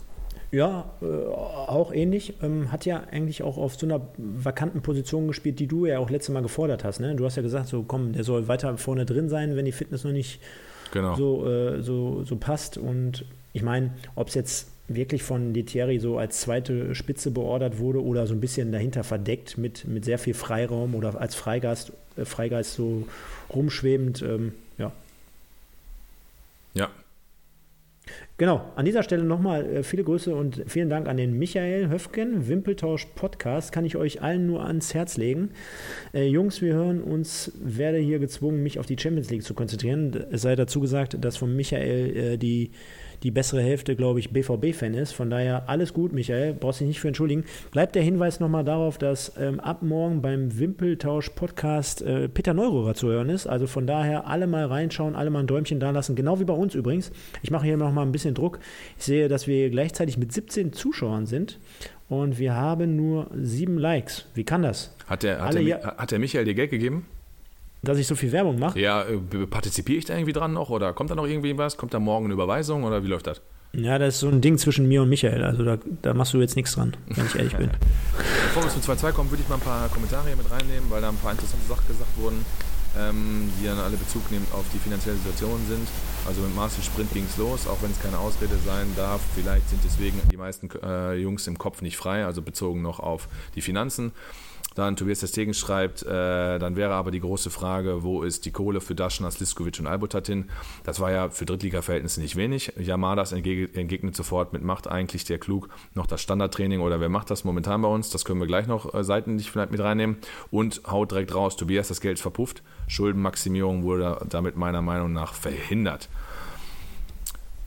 Ja, äh, auch ähnlich. Ähm, hat ja eigentlich auch auf so einer vakanten Position gespielt, die du ja auch letztes Mal gefordert hast. Ne? Du hast ja gesagt, so komm, der soll weiter vorne drin sein, wenn die Fitness noch nicht genau. so, äh, so, so passt. Und ich meine, ob es jetzt wirklich von Letieri so als zweite Spitze beordert wurde oder so ein bisschen dahinter verdeckt mit, mit sehr viel Freiraum oder als Freigeist, äh, Freigeist so rumschwebend, ähm, ja. Ja. Genau, an dieser Stelle nochmal äh, viele Grüße und vielen Dank an den Michael Höfgen, Wimpeltausch Podcast, kann ich euch allen nur ans Herz legen. Äh, Jungs, wir hören uns, werde hier gezwungen, mich auf die Champions League zu konzentrieren. Es sei dazu gesagt, dass von Michael äh, die die bessere Hälfte, glaube ich, BVB-Fan ist. Von daher alles gut, Michael, brauchst dich nicht für entschuldigen. Bleibt der Hinweis nochmal darauf, dass ähm, ab morgen beim Wimpeltausch-Podcast äh, Peter Neururer zu hören ist. Also von daher alle mal reinschauen, alle mal ein Däumchen da lassen, genau wie bei uns übrigens. Ich mache hier nochmal ein bisschen Druck. Ich sehe, dass wir gleichzeitig mit 17 Zuschauern sind und wir haben nur sieben Likes. Wie kann das? Hat der, hat der, hat der Michael dir Geld gegeben? Dass ich so viel Werbung mache. Ja, äh, partizipiere ich da irgendwie dran noch oder kommt da noch irgendwie was? Kommt da morgen eine Überweisung oder wie läuft das? Ja, das ist so ein Ding zwischen mir und Michael. Also da, da machst du jetzt nichts dran, wenn ich ehrlich bin. Bevor wir zu 2-2 kommen, würde ich mal ein paar Kommentare hier mit reinnehmen, weil da ein paar interessante Sachen gesagt wurden. ähm, die dann alle Bezug nehmen auf die finanzielle Situation sind. Also mit Marcel Sprint ging es los, auch wenn es keine Ausrede sein darf. Vielleicht sind deswegen die meisten äh, Jungs im Kopf nicht frei, also bezogen noch auf die Finanzen. Dann Tobias Testegen schreibt, äh, dann wäre aber die große Frage, wo ist die Kohle für Daschner, Sliskovic und Albotatin? Das war ja für Drittliga-Verhältnisse nicht wenig. Yamadas entgegnet sofort mit, macht eigentlich der Klug noch das Standardtraining oder wer macht das momentan bei uns? Das können wir gleich noch äh, seitlich vielleicht mit reinnehmen. Und haut direkt raus, Tobias, das Geld verpufft. Schuldenmaximierung wurde damit meiner Meinung nach verhindert.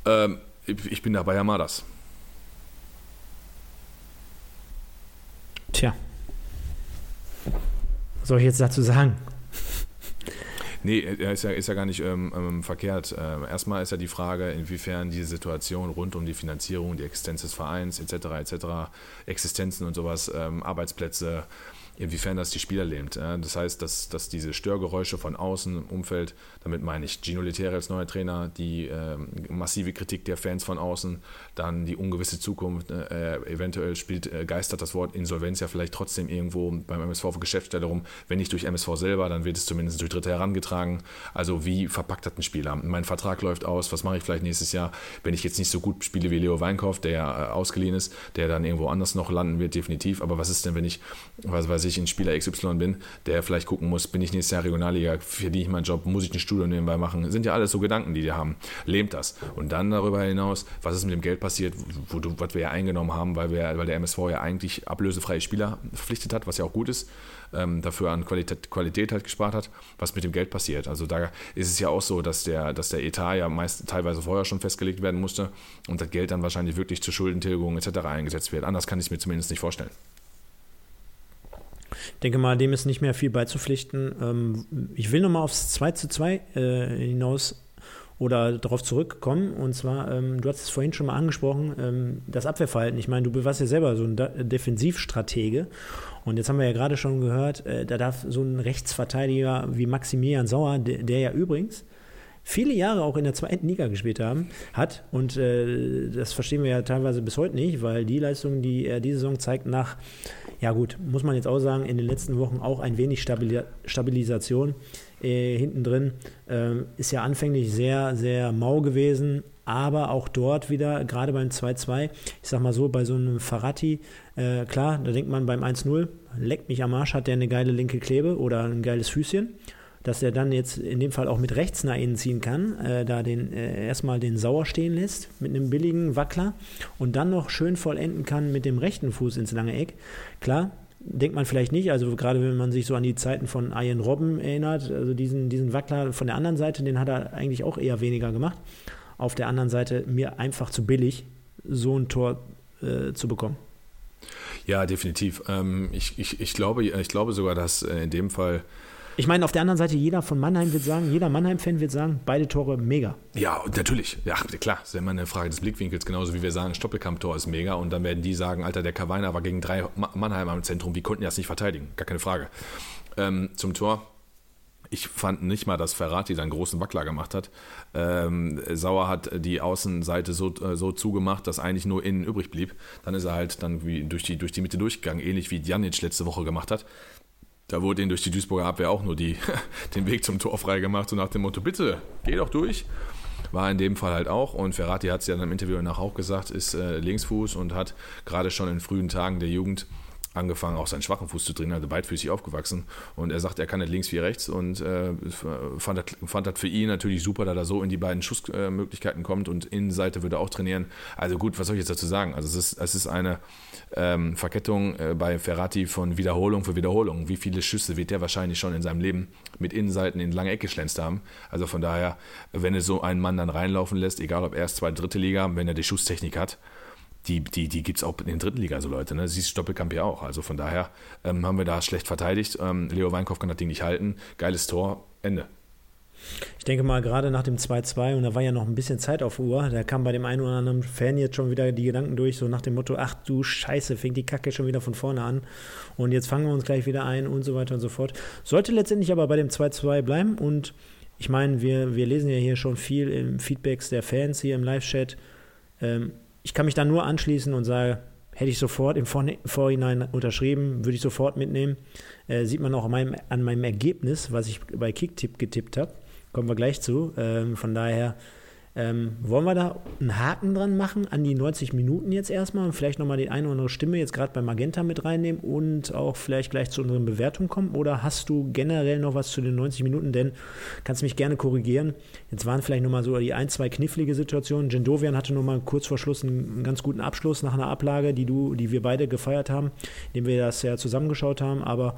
Ähm, ich bin da bei Yamadas. Tja, was soll ich jetzt dazu sagen? Nee, ist ja, ist ja gar nicht ähm, ähm, verkehrt. Ähm, erstmal ist ja die Frage, inwiefern diese Situation rund um die Finanzierung, die Existenz des Vereins etc. etc., Existenzen und sowas, ähm, Arbeitsplätze, inwiefern das die Spieler lähmt. Das heißt, dass, dass diese Störgeräusche von außen im Umfeld, damit meine ich Gino Lettere als neuer Trainer, die äh, massive Kritik der Fans von außen, dann die ungewisse Zukunft, äh, eventuell spielt, äh, geistert das Wort Insolvenz ja vielleicht trotzdem irgendwo beim MSV auf Geschäftsstelle rum. Wenn nicht durch MSV selber, dann wird es zumindest durch Dritte herangetragen. Also wie verpackt hat ein Spieler? Mein Vertrag läuft aus, was mache ich vielleicht nächstes Jahr, wenn ich jetzt nicht so gut spiele wie Leo Weinkauf, der ja äh, ausgeliehen ist, der dann irgendwo anders noch landen wird, definitiv. Aber was ist denn, wenn ich, was weiß ich, ein Spieler XY bin, der vielleicht gucken muss, bin ich nächstes Jahr Regionalliga, verdiene ich meinen Job, muss ich ein Studio nebenbei machen? Sind ja alles so Gedanken, die die haben. Lähmt das. Und dann darüber hinaus, was ist mit dem Geld passiert, wo, wo, was wir ja eingenommen haben, weil, wir, weil der MSV ja eigentlich ablösefreie Spieler verpflichtet hat, was ja auch gut ist, ähm, dafür an Qualität, Qualität halt gespart hat, was mit dem Geld passiert. Also da ist es ja auch so, dass der, dass der Etat ja meist teilweise vorher schon festgelegt werden musste und das Geld dann wahrscheinlich wirklich zur Schuldentilgung etc. eingesetzt wird. Anders kann ich es mir zumindest nicht vorstellen. Ich denke mal, dem ist nicht mehr viel beizupflichten. Ähm, ich will nochmal aufs 2 zu 2 äh, hinaus oder darauf zurückkommen. Und zwar, ähm, du hast es vorhin schon mal angesprochen, ähm, das Abwehrverhalten. Ich meine, du warst ja selber so ein Defensivstratege. Und jetzt haben wir ja gerade schon gehört, äh, da darf so ein Rechtsverteidiger wie Maximilian Sauer, der, der ja übrigens viele Jahre auch in der zweiten Liga gespielt haben, hat. Und äh, das verstehen wir ja teilweise bis heute nicht, weil die Leistung, die er diese Saison zeigt, nach, ja gut, muss man jetzt auch sagen, in den letzten Wochen auch ein wenig Stabil Stabilisation äh, hinten drin, äh, ist ja anfänglich sehr, sehr mau gewesen. Aber auch dort wieder, gerade beim 2-2, ich sag mal so, bei so einem Ferrati, äh, klar, da denkt man beim 1-0, leckt mich am Arsch, hat der eine geile linke Klebe oder ein geiles Füßchen dass er dann jetzt in dem Fall auch mit rechts nach innen ziehen kann, äh, da den äh, erstmal den Sauer stehen lässt mit einem billigen Wackler und dann noch schön vollenden kann mit dem rechten Fuß ins lange Eck. Klar, denkt man vielleicht nicht, also gerade wenn man sich so an die Zeiten von Ian Robben erinnert, also diesen, diesen Wackler von der anderen Seite, den hat er eigentlich auch eher weniger gemacht. Auf der anderen Seite mir einfach zu billig, so ein Tor äh, zu bekommen. Ja, definitiv. Ähm, ich, ich, ich, glaube, ich glaube sogar, dass äh, in dem Fall ich meine, auf der anderen Seite, jeder von Mannheim wird sagen, jeder Mannheim-Fan wird sagen, beide Tore mega. Ja, natürlich. Ja, klar. Das ist immer eine Frage des Blickwinkels, genauso wie wir sagen, Stoppelkamp-Tor ist mega. Und dann werden die sagen, Alter, der Kawainer war gegen drei Mannheimer im Zentrum, wie konnten die das nicht verteidigen? Gar keine Frage. Ähm, zum Tor. Ich fand nicht mal, dass Ferrati dann großen Wackler gemacht hat. Ähm, Sauer hat die Außenseite so, äh, so zugemacht, dass eigentlich nur innen übrig blieb. Dann ist er halt dann durch die, durch die Mitte durchgegangen, ähnlich wie Djanic letzte Woche gemacht hat. Da wurde ihnen durch die Duisburger Abwehr auch nur die, den Weg zum Tor freigemacht, so nach dem Motto, bitte, geh doch durch. War in dem Fall halt auch. Und Ferrati hat es ja dann im Interview danach auch gesagt, ist äh, Linksfuß und hat gerade schon in frühen Tagen der Jugend angefangen, auch seinen schwachen Fuß zu trainieren, also beidfüßig aufgewachsen. Und er sagt, er kann nicht links wie rechts und äh, fand, das, fand das für ihn natürlich super, da er so in die beiden Schussmöglichkeiten kommt und Innenseite würde auch trainieren. Also gut, was soll ich jetzt dazu sagen? Also es ist, es ist eine ähm, Verkettung äh, bei Ferrati von Wiederholung für Wiederholung. Wie viele Schüsse wird der wahrscheinlich schon in seinem Leben mit Innenseiten in lange Ecke geschlänzt haben? Also von daher, wenn er so einen Mann dann reinlaufen lässt, egal ob erst zweite, dritte Liga, wenn er die Schusstechnik hat, die, die, die gibt es auch in der dritten Liga, so Leute. Ne? Siehst Stoppelkamp ja auch. Also von daher ähm, haben wir da schlecht verteidigt. Ähm, Leo Weinkauf kann das Ding nicht halten. Geiles Tor, Ende. Ich denke mal, gerade nach dem 2-2, und da war ja noch ein bisschen Zeit auf Uhr, da kam bei dem einen oder anderen Fan jetzt schon wieder die Gedanken durch, so nach dem Motto, ach du Scheiße, fängt die Kacke schon wieder von vorne an und jetzt fangen wir uns gleich wieder ein und so weiter und so fort. Sollte letztendlich aber bei dem 2-2 bleiben und ich meine, wir, wir lesen ja hier schon viel im Feedbacks der Fans hier im Live-Chat. Ähm, ich kann mich da nur anschließen und sage, hätte ich sofort im Vorhinein unterschrieben, würde ich sofort mitnehmen. Äh, sieht man auch an meinem, an meinem Ergebnis, was ich bei Kicktipp getippt habe. Kommen wir gleich zu. Ähm, von daher ähm, wollen wir da einen Haken dran machen an die 90 Minuten jetzt erstmal und vielleicht nochmal die eine oder andere Stimme jetzt gerade bei Magenta mit reinnehmen und auch vielleicht gleich zu unseren Bewertungen kommen? Oder hast du generell noch was zu den 90 Minuten? Denn kannst mich gerne korrigieren. Jetzt waren vielleicht nochmal so die ein, zwei knifflige Situationen. Jendovian hatte nochmal kurz vor Schluss einen, ganz guten Abschluss nach einer Ablage, die du, die wir beide gefeiert haben, indem wir das ja zusammengeschaut haben. Aber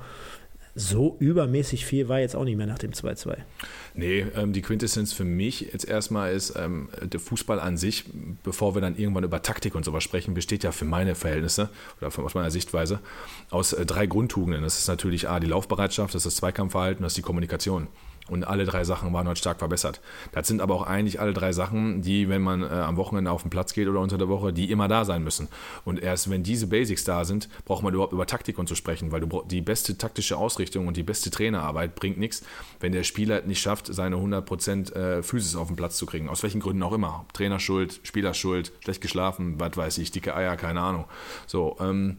so übermäßig viel war jetzt auch nicht mehr nach dem 2-2. Nee, ähm, die Quintessenz für mich jetzt erstmal ist, ähm, der Fußball an sich, bevor wir dann irgendwann über Taktik und sowas sprechen, besteht ja für meine Verhältnisse oder aus meiner Sichtweise aus äh, drei Grundtugenden. Das ist natürlich A, die Laufbereitschaft, das ist das Zweikampfverhalten, das ist die Kommunikation. Und alle drei Sachen waren heute stark verbessert. Das sind aber auch eigentlich alle drei Sachen, die, wenn man äh, am Wochenende auf den Platz geht oder unter der Woche, die immer da sein müssen. Und erst wenn diese Basics da sind, braucht man überhaupt über Taktik und zu sprechen, weil du die beste taktische Ausrichtung und die beste Trainerarbeit bringt nichts, wenn der Spieler nicht schafft, seine 100% äh, Physis auf den Platz zu kriegen. Aus welchen Gründen auch immer. Trainerschuld, Spielerschuld, schlecht geschlafen, was weiß ich, dicke Eier, keine Ahnung. So, ähm,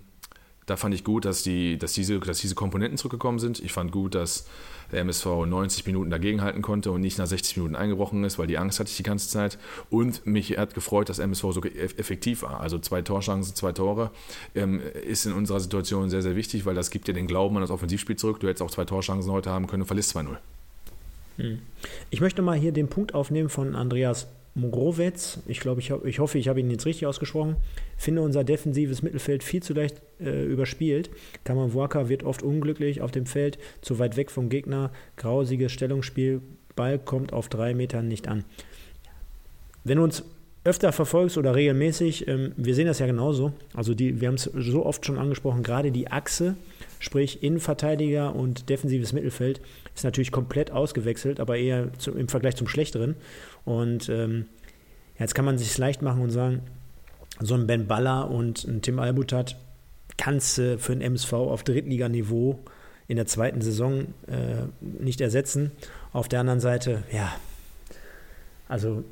da fand ich gut, dass, die, dass, diese, dass diese Komponenten zurückgekommen sind. Ich fand gut, dass der MSV 90 Minuten dagegenhalten konnte und nicht nach 60 Minuten eingebrochen ist, weil die Angst hatte ich die ganze Zeit. Und mich hat gefreut, dass MSV so effektiv war. Also zwei Torchancen, zwei Tore ähm, ist in unserer Situation sehr, sehr wichtig, weil das gibt dir den Glauben an das Offensivspiel zurück. Du hättest auch zwei Torchancen heute haben können und verlierst 2-0. Hm. Ich möchte mal hier den Punkt aufnehmen von Andreas Morowetz, ich glaube, ich, ich hoffe, ich habe ihn jetzt richtig ausgesprochen, finde unser defensives Mittelfeld viel zu leicht äh, überspielt. Kamawaka wird oft unglücklich auf dem Feld, zu weit weg vom Gegner, grausiges Stellungsspiel, Ball kommt auf drei Metern nicht an. Wenn du uns öfter verfolgst oder regelmäßig, ähm, wir sehen das ja genauso. Also die, wir haben es so oft schon angesprochen, gerade die Achse, sprich Innenverteidiger und defensives Mittelfeld, ist natürlich komplett ausgewechselt, aber eher zu, im Vergleich zum Schlechteren. Und ähm, jetzt kann man sich leicht machen und sagen, so ein Ben Baller und ein Tim Albutat kannst du für ein MSV auf Drittliganiveau in der zweiten Saison äh, nicht ersetzen. Auf der anderen Seite, ja, also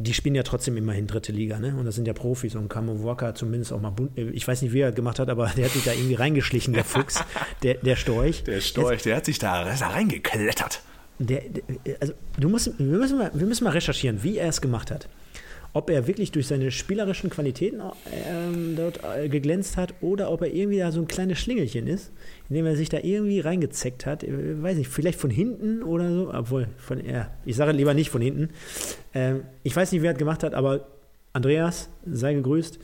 die spielen ja trotzdem immerhin dritte Liga, ne? Und das sind ja Profis und Camo Walker zumindest auch mal bunt. Ich weiß nicht, wie er gemacht hat, aber der hat sich da irgendwie reingeschlichen, der Fuchs, der, der Storch. Der Storch, der hat sich da, da reingeklettert. Der, der, also du musst, wir, müssen mal, wir müssen mal recherchieren, wie er es gemacht hat. Ob er wirklich durch seine spielerischen Qualitäten ähm, dort äh, geglänzt hat oder ob er irgendwie da so ein kleines Schlingelchen ist, indem er sich da irgendwie reingezeckt hat. Ich äh, weiß nicht, vielleicht von hinten oder so, obwohl, von, ja, ich sage lieber nicht von hinten. Ähm, ich weiß nicht, wer das gemacht hat, aber Andreas, sei gegrüßt.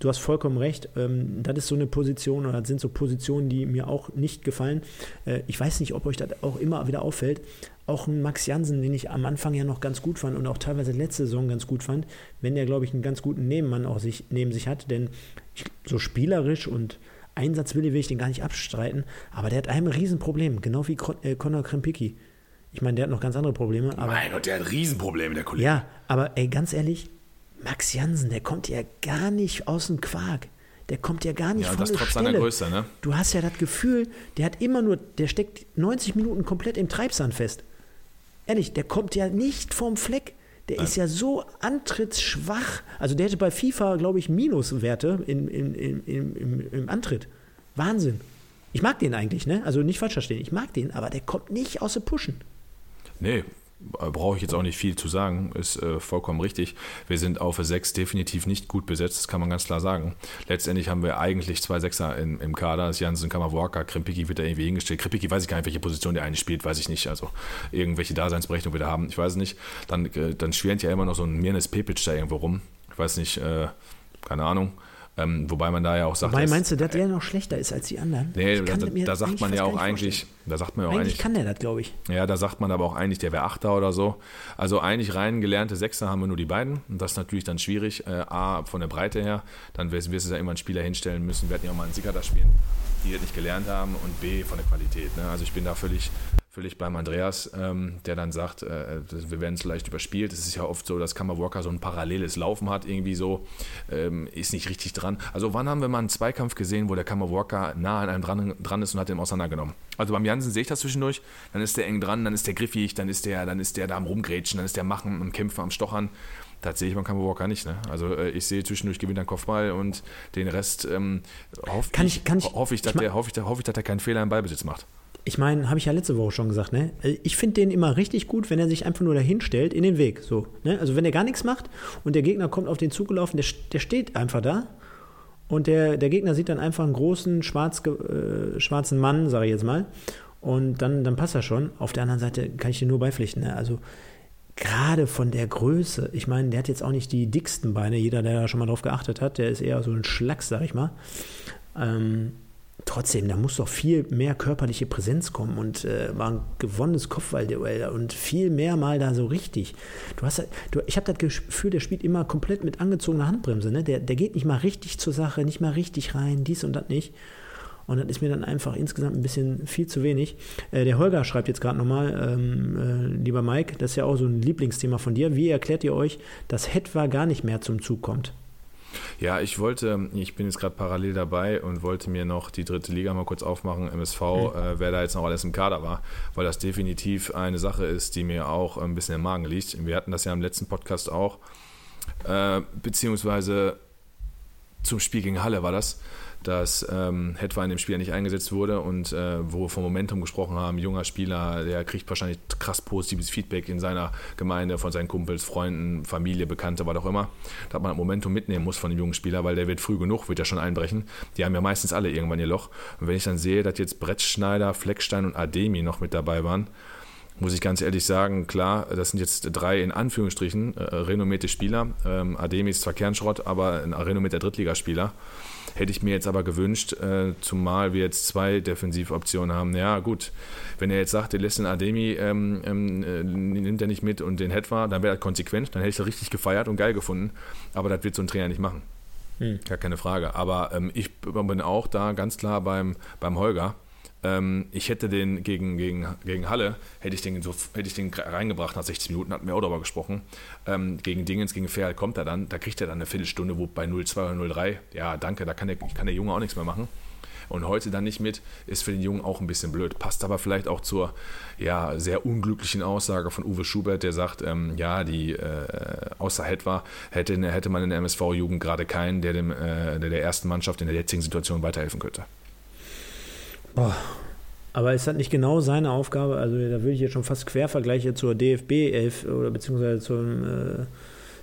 Du hast vollkommen recht. Ähm, das ist so eine Position oder das sind so Positionen, die mir auch nicht gefallen. Äh, ich weiß nicht, ob euch das auch immer wieder auffällt. Auch ein Max Jansen, den ich am Anfang ja noch ganz gut fand und auch teilweise letzte Saison ganz gut fand, wenn der, glaube ich, einen ganz guten Nebenmann auch sich, neben sich hat. Denn ich, so spielerisch und Einsatzwille will ich den gar nicht abstreiten, aber der hat ein Riesenproblem, genau wie äh, Conor Krempicki. Ich meine, der hat noch ganz andere Probleme. Aber, mein Gott, der hat Riesenprobleme, der Kollege. Ja, aber ey, ganz ehrlich, Max Jansen, der kommt ja gar nicht aus dem Quark. Der kommt ja gar nicht ja, von das der trotz Stelle. seiner Größe, ne? Du hast ja das Gefühl, der hat immer nur, der steckt 90 Minuten komplett im Treibsand fest. Ehrlich, der kommt ja nicht vom Fleck. Der Nein. ist ja so antrittsschwach. Also der hätte bei FIFA, glaube ich, Minuswerte im, im, im, im, im Antritt. Wahnsinn. Ich mag den eigentlich, ne? Also nicht falsch verstehen. Ich mag den, aber der kommt nicht aus dem Pushen. Nee, brauche ich jetzt auch nicht viel zu sagen, ist äh, vollkommen richtig. Wir sind auf 6 definitiv nicht gut besetzt, das kann man ganz klar sagen. Letztendlich haben wir eigentlich zwei Sechser in, im Kader, das ist Jansen Kammerwalker, Krimpiki wird da irgendwie hingestellt. Krimpiki weiß ich gar nicht, welche Position der eine spielt, weiß ich nicht. Also irgendwelche Daseinsberechnung wir da haben, ich weiß nicht. Dann, äh, dann schwirrt ja immer noch so ein Mirnes Pepic da irgendwo rum. Ich weiß nicht, äh, keine Ahnung. Ähm, wobei man da ja auch sagt. Wobei meinst du, dass der noch schlechter ist als die anderen? Nee, da, da sagt man ja auch eigentlich, da sagt man ja auch eigentlich, kann der das, glaube ich. Ja, da sagt man aber auch eigentlich, der wäre Achter oder so. Also eigentlich rein gelernte Sechser haben wir nur die beiden. Und das ist natürlich dann schwierig. Äh, A, von der Breite her. Dann wirst, wirst du ja immer einen Spieler hinstellen müssen. Wir hatten ja auch mal einen Sicker da spielen, die das nicht gelernt haben. Und B, von der Qualität. Ne? Also ich bin da völlig völlig beim Andreas, ähm, der dann sagt, äh, wir werden es leicht überspielt. Es ist ja oft so, dass Kammerwalker so ein paralleles Laufen hat, irgendwie so, ähm, ist nicht richtig dran. Also wann haben wir mal einen Zweikampf gesehen, wo der Kammerwalker nah an einem dran, dran ist und hat den auseinandergenommen? Also beim Jansen sehe ich das zwischendurch, dann ist der eng dran, dann ist der griffig, dann ist der, dann ist der da am rumgrätschen, dann ist der machen, am kämpfen, am stochern. Das sehe ich beim Kemba Walker nicht. Ne? Also äh, ich sehe zwischendurch gewinnt er Kopfball und den Rest ähm, hoffe kann ich, kann ich, hoffe ich, dass ich, der, hoffe ich, hoffe ich, dass er keinen Fehler im Ballbesitz macht. Ich meine, habe ich ja letzte Woche schon gesagt, ne? Äh, ich finde den immer richtig gut, wenn er sich einfach nur dahin stellt, in den Weg. So, ne? Also wenn er gar nichts macht und der Gegner kommt auf den Zug gelaufen, der, der steht einfach da und der, der Gegner sieht dann einfach einen großen schwarz, äh, schwarzen Mann, sage ich jetzt mal. Und dann, dann passt er schon. Auf der anderen Seite kann ich dir nur beipflichten. Ne? Also gerade von der Größe, ich meine, der hat jetzt auch nicht die dicksten Beine, jeder, der da schon mal drauf geachtet hat, der ist eher so ein Schlacks, sag ich mal. Ähm, trotzdem, da muss doch viel mehr körperliche Präsenz kommen und äh, war ein gewonnenes Kopfballduell und viel mehr mal da so richtig. Du hast, du, ich habe das Gefühl, der spielt immer komplett mit angezogener Handbremse. Ne? Der, der geht nicht mal richtig zur Sache, nicht mal richtig rein, dies und das nicht. Und das ist mir dann einfach insgesamt ein bisschen viel zu wenig. Äh, der Holger schreibt jetzt gerade nochmal, ähm, äh, lieber Mike, das ist ja auch so ein Lieblingsthema von dir. Wie erklärt ihr euch, dass Hetwa gar nicht mehr zum Zug kommt? Ja, ich wollte, ich bin jetzt gerade parallel dabei und wollte mir noch die dritte Liga mal kurz aufmachen, MSV, mhm. äh, wer da jetzt noch alles im Kader war, weil das definitiv eine Sache ist, die mir auch ein bisschen im Magen liegt. Wir hatten das ja im letzten Podcast auch, äh, beziehungsweise zum Spiel gegen Halle war das dass ähm, Hetwa in dem Spiel nicht eingesetzt wurde und äh, wo wir vom Momentum gesprochen haben, junger Spieler, der kriegt wahrscheinlich krass positives Feedback in seiner Gemeinde, von seinen Kumpels, Freunden, Familie, Bekannte, was auch immer. Da hat man Momentum mitnehmen muss von dem jungen Spieler, weil der wird früh genug, wird ja schon einbrechen. Die haben ja meistens alle irgendwann ihr Loch. Und wenn ich dann sehe, dass jetzt Brettschneider, Fleckstein und Ademi noch mit dabei waren, muss ich ganz ehrlich sagen, klar, das sind jetzt drei in Anführungsstrichen äh, renommierte Spieler. Ähm, Ademi ist zwar Kernschrott, aber ein renommierter Drittligaspieler. Hätte ich mir jetzt aber gewünscht, äh, zumal wir jetzt zwei Defensivoptionen haben. Ja, gut, wenn er jetzt sagt, der lässt den Ademi, ähm, ähm, äh, nimmt er nicht mit und den Hetwa, dann wäre das konsequent, dann hätte ich das richtig gefeiert und geil gefunden. Aber das wird so ein Trainer nicht machen. Hm. Gar keine Frage. Aber ähm, ich bin auch da ganz klar beim, beim Holger. Ähm, ich hätte den gegen, gegen, gegen Halle, hätte ich, den so, hätte ich den reingebracht nach 60 Minuten, hatten wir auch darüber gesprochen. Ähm, gegen Dingens, gegen Ferl kommt er dann, da kriegt er dann eine Viertelstunde, wo bei 0-2 oder 0-3, ja danke, da kann der, kann der Junge auch nichts mehr machen. Und heute dann nicht mit, ist für den Jungen auch ein bisschen blöd. Passt aber vielleicht auch zur ja, sehr unglücklichen Aussage von Uwe Schubert, der sagt, ähm, ja, die äh, außer Hetwa hätte, hätte man in der MSV-Jugend gerade keinen, der, dem, äh, der der ersten Mannschaft in der jetzigen Situation weiterhelfen könnte. Boah. Aber ist das nicht genau seine Aufgabe? Also da würde ich jetzt schon fast Quervergleiche zur DFB 11 oder beziehungsweise zum, äh,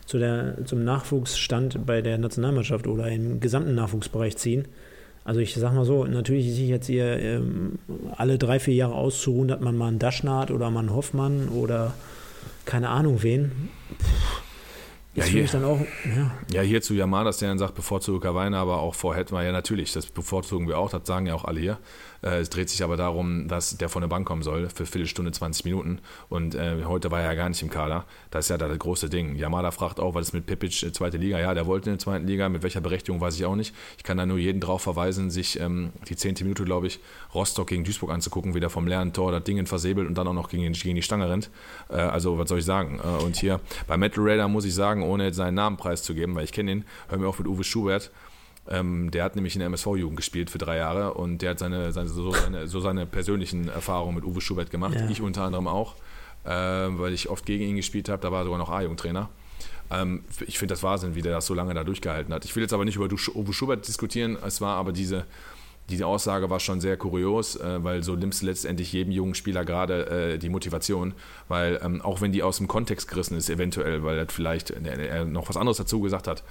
zu der, zum Nachwuchsstand bei der Nationalmannschaft oder im gesamten Nachwuchsbereich ziehen. Also ich sag mal so, natürlich ist sich jetzt hier ähm, alle drei, vier Jahre auszuruhen, dass man mal einen Daschnat oder mal einen Hoffmann oder keine Ahnung wen. Puh ja, hier, dann auch, ja. ja, hier zu Yamada, dass der dann sagt, bevorzuge Kawaina, aber auch vor Hetman, ja natürlich, das bevorzugen wir auch, das sagen ja auch alle hier. Äh, es dreht sich aber darum, dass der von der Bank kommen soll für Viertelstunde, 20 Minuten und äh, heute war er ja gar nicht im Kader. Das ist ja das große Ding. Yamada fragt auch, was ist mit Pipic, äh, zweite Liga? Ja, der wollte in der zweiten Liga, mit welcher Berechtigung weiß ich auch nicht. Ich kann da nur jeden drauf verweisen, sich ähm, die zehnte Minute, glaube ich, Rostock gegen Duisburg anzugucken, wie der vom leeren Tor das Ding versäbelt und dann auch noch gegen, gegen die Stange rennt. Äh, also, was soll ich sagen? Äh, und hier bei Metal Raider muss ich sagen, ohne jetzt seinen Namen preiszugeben, weil ich kenne ihn, hören wir auch mit Uwe Schubert. Ähm, der hat nämlich in der MSV-Jugend gespielt für drei Jahre und der hat seine, seine, so, seine, so seine persönlichen Erfahrungen mit Uwe Schubert gemacht. Ja. Ich unter anderem auch, äh, weil ich oft gegen ihn gespielt habe. Da war er sogar noch A-Jugendtrainer. Ähm, ich finde das Wahnsinn, wie der das so lange da durchgehalten hat. Ich will jetzt aber nicht über Uwe Schubert diskutieren. Es war aber diese, diese Aussage war schon sehr kurios, äh, weil so nimmst du letztendlich jedem jungen Spieler gerade äh, die Motivation, weil ähm, auch wenn die aus dem Kontext gerissen ist, eventuell, weil er vielleicht er noch was anderes dazu gesagt hat,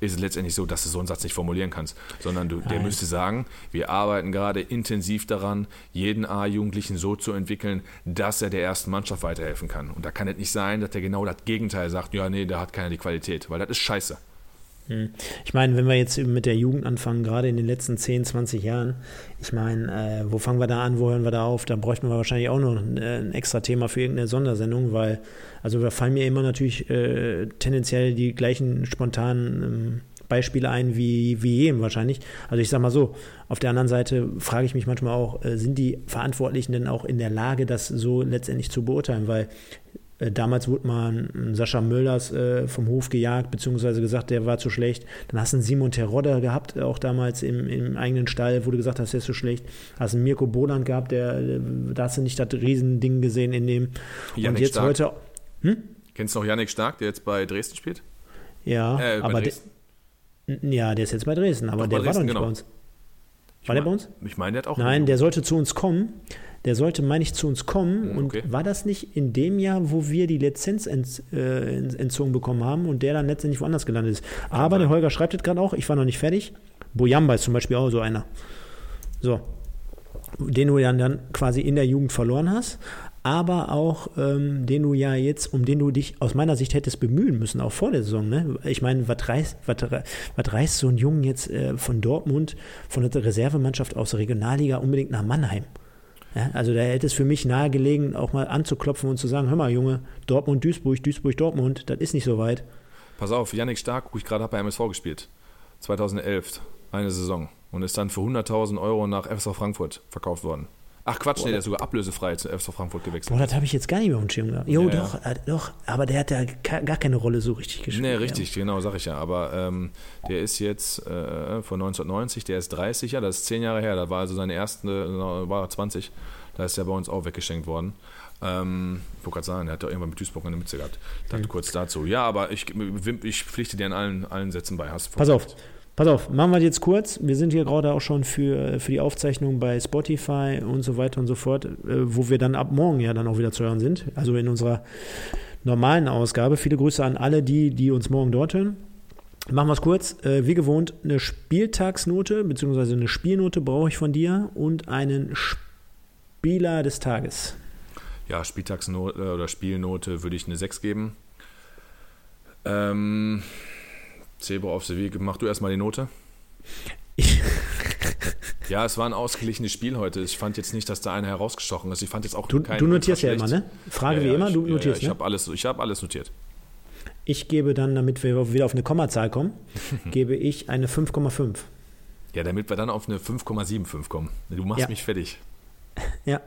ist es letztendlich so, dass du so einen Satz nicht formulieren kannst, sondern du, der müsste sagen, wir arbeiten gerade intensiv daran, jeden A-Jugendlichen so zu entwickeln, dass er der ersten Mannschaft weiterhelfen kann. Und da kann es nicht sein, dass der genau das Gegenteil sagt, ja, nee, da hat keiner die Qualität, weil das ist scheiße. Hm. Ich meine, wenn wir jetzt mit der Jugend anfangen, gerade in den letzten 10, 20 Jahren, ich meine, äh, wo fangen wir da an, wo hören wir da auf? Da bräuchten wir wahrscheinlich auch noch ein, äh, ein extra Thema für irgendeine Sondersendung, weil, also da fallen mir immer natürlich äh, tendenziell die gleichen spontanen ähm, Beispiele ein wie, wie jedem wahrscheinlich. Also ich sag mal so, auf der anderen Seite frage ich mich manchmal auch, äh, sind die Verantwortlichen denn auch in der Lage, das so letztendlich zu beurteilen? Weil damals wurde mal Sascha Mölders äh, vom Hof gejagt, beziehungsweise gesagt, der war zu schlecht. Dann hast du einen Simon Terodder gehabt, auch damals im, im eigenen Stall, du gesagt hast, der ist zu schlecht. Hast einen Mirko Boland gehabt, der, äh, da hast du nicht das Riesending gesehen in dem. Janik und jetzt Stark. heute. Hm? Kennst du noch Yannick Stark, der jetzt bei Dresden spielt? Ja, Äh, aber der, Dresden? ja, der ist jetzt bei Dresden, aber Doch, der bei war doch Dresden, nicht genau. bei uns. Ich War der mein- bei uns? Ich meine, der hat auch. Nein, der sollte zu uns kommen. Der sollte, meine ich, zu uns kommen. Hm, Und okay. war das nicht in dem Jahr, wo wir die Lizenz ent, äh, ent- entzogen bekommen haben und der dann letztendlich woanders gelandet ist? Aber sein. der Holger schreibt es gerade auch, ich war noch nicht fertig. Boyamba ist zum Beispiel auch so einer. So. Den du dann, dann quasi in der Jugend verloren hast, aber auch ähm, den du ja jetzt, um den du dich aus meiner Sicht hättest bemühen müssen, auch vor der Saison. Ne? Ich meine, was reißt, was, was reißt so ein Jungen jetzt äh, von Dortmund, von der Reservemannschaft aus der Regionalliga unbedingt nach Mannheim? Ja, also da hätte es für mich nahegelegen, auch mal anzuklopfen und zu sagen, hör mal Junge, Dortmund, Duisburg, Duisburg, Dortmund, das ist nicht so weit. Pass auf, Yannick Stark, wo ich gerade habe bei MSV gespielt. 2011, eine Saison. Und ist dann für 100.000 Euro nach FSV Frankfurt verkauft worden. Ach Quatsch, nee, der ist sogar ablösefrei zu FSV Frankfurt gewechselt. Boah, das habe ich jetzt gar nicht mehr auf dem Schirm gehabt. Jo, Ja, ja. doch, äh, doch, aber der hat ja gar keine Rolle so richtig gespielt. Nee, richtig, genau, sag ich ja. Aber ähm, der ist jetzt äh, von 1990, der ist 30, ja, das ist 10 Jahre her. Da war also seine erste, äh, war er 20. Da ist er bei uns auch weggeschenkt worden. Ähm, ich wollte gerade sagen, er hat doch irgendwann mit Duisburg eine Mütze gehabt. Das kurz dazu. Ja, aber ich, ich pflichte dir in allen, allen Sätzen bei. Hast Pass auf, pass auf, machen wir jetzt kurz. Wir sind hier gerade auch schon für, für die Aufzeichnung bei Spotify und so weiter und so fort, äh, wo wir dann ab morgen ja dann auch wieder zu hören sind. Also in unserer normalen Ausgabe. Viele Grüße an alle, die, die uns morgen dort hören. Machen wir es kurz. Äh, wie gewohnt, eine Spieltagsnote bzw. eine Spielnote brauche ich von dir und einen Spieler des Tages. Ja, Spieltagsnote äh, oder Spielnote würde ich eine 6 geben. Ähm, Zebra auf Weg, mach du erstmal die Note. Ich, Ja, es war ein ausgeglichenes Spiel heute. Ich fand jetzt nicht, dass da einer herausgestochen ist. Ich fand jetzt auch du, du notierst ja immer, ne? Frage Ja, wie ja, immer, ich, du ja, ja, notierst, ich ne? habe alles, ich hab alles notiert. Ich gebe dann, damit wir wieder auf eine Kommazahl kommen, gebe ich eine 5,5. Ja, damit wir dann auf eine 5,75 kommen. Du machst Ja. mich fertig. Ja,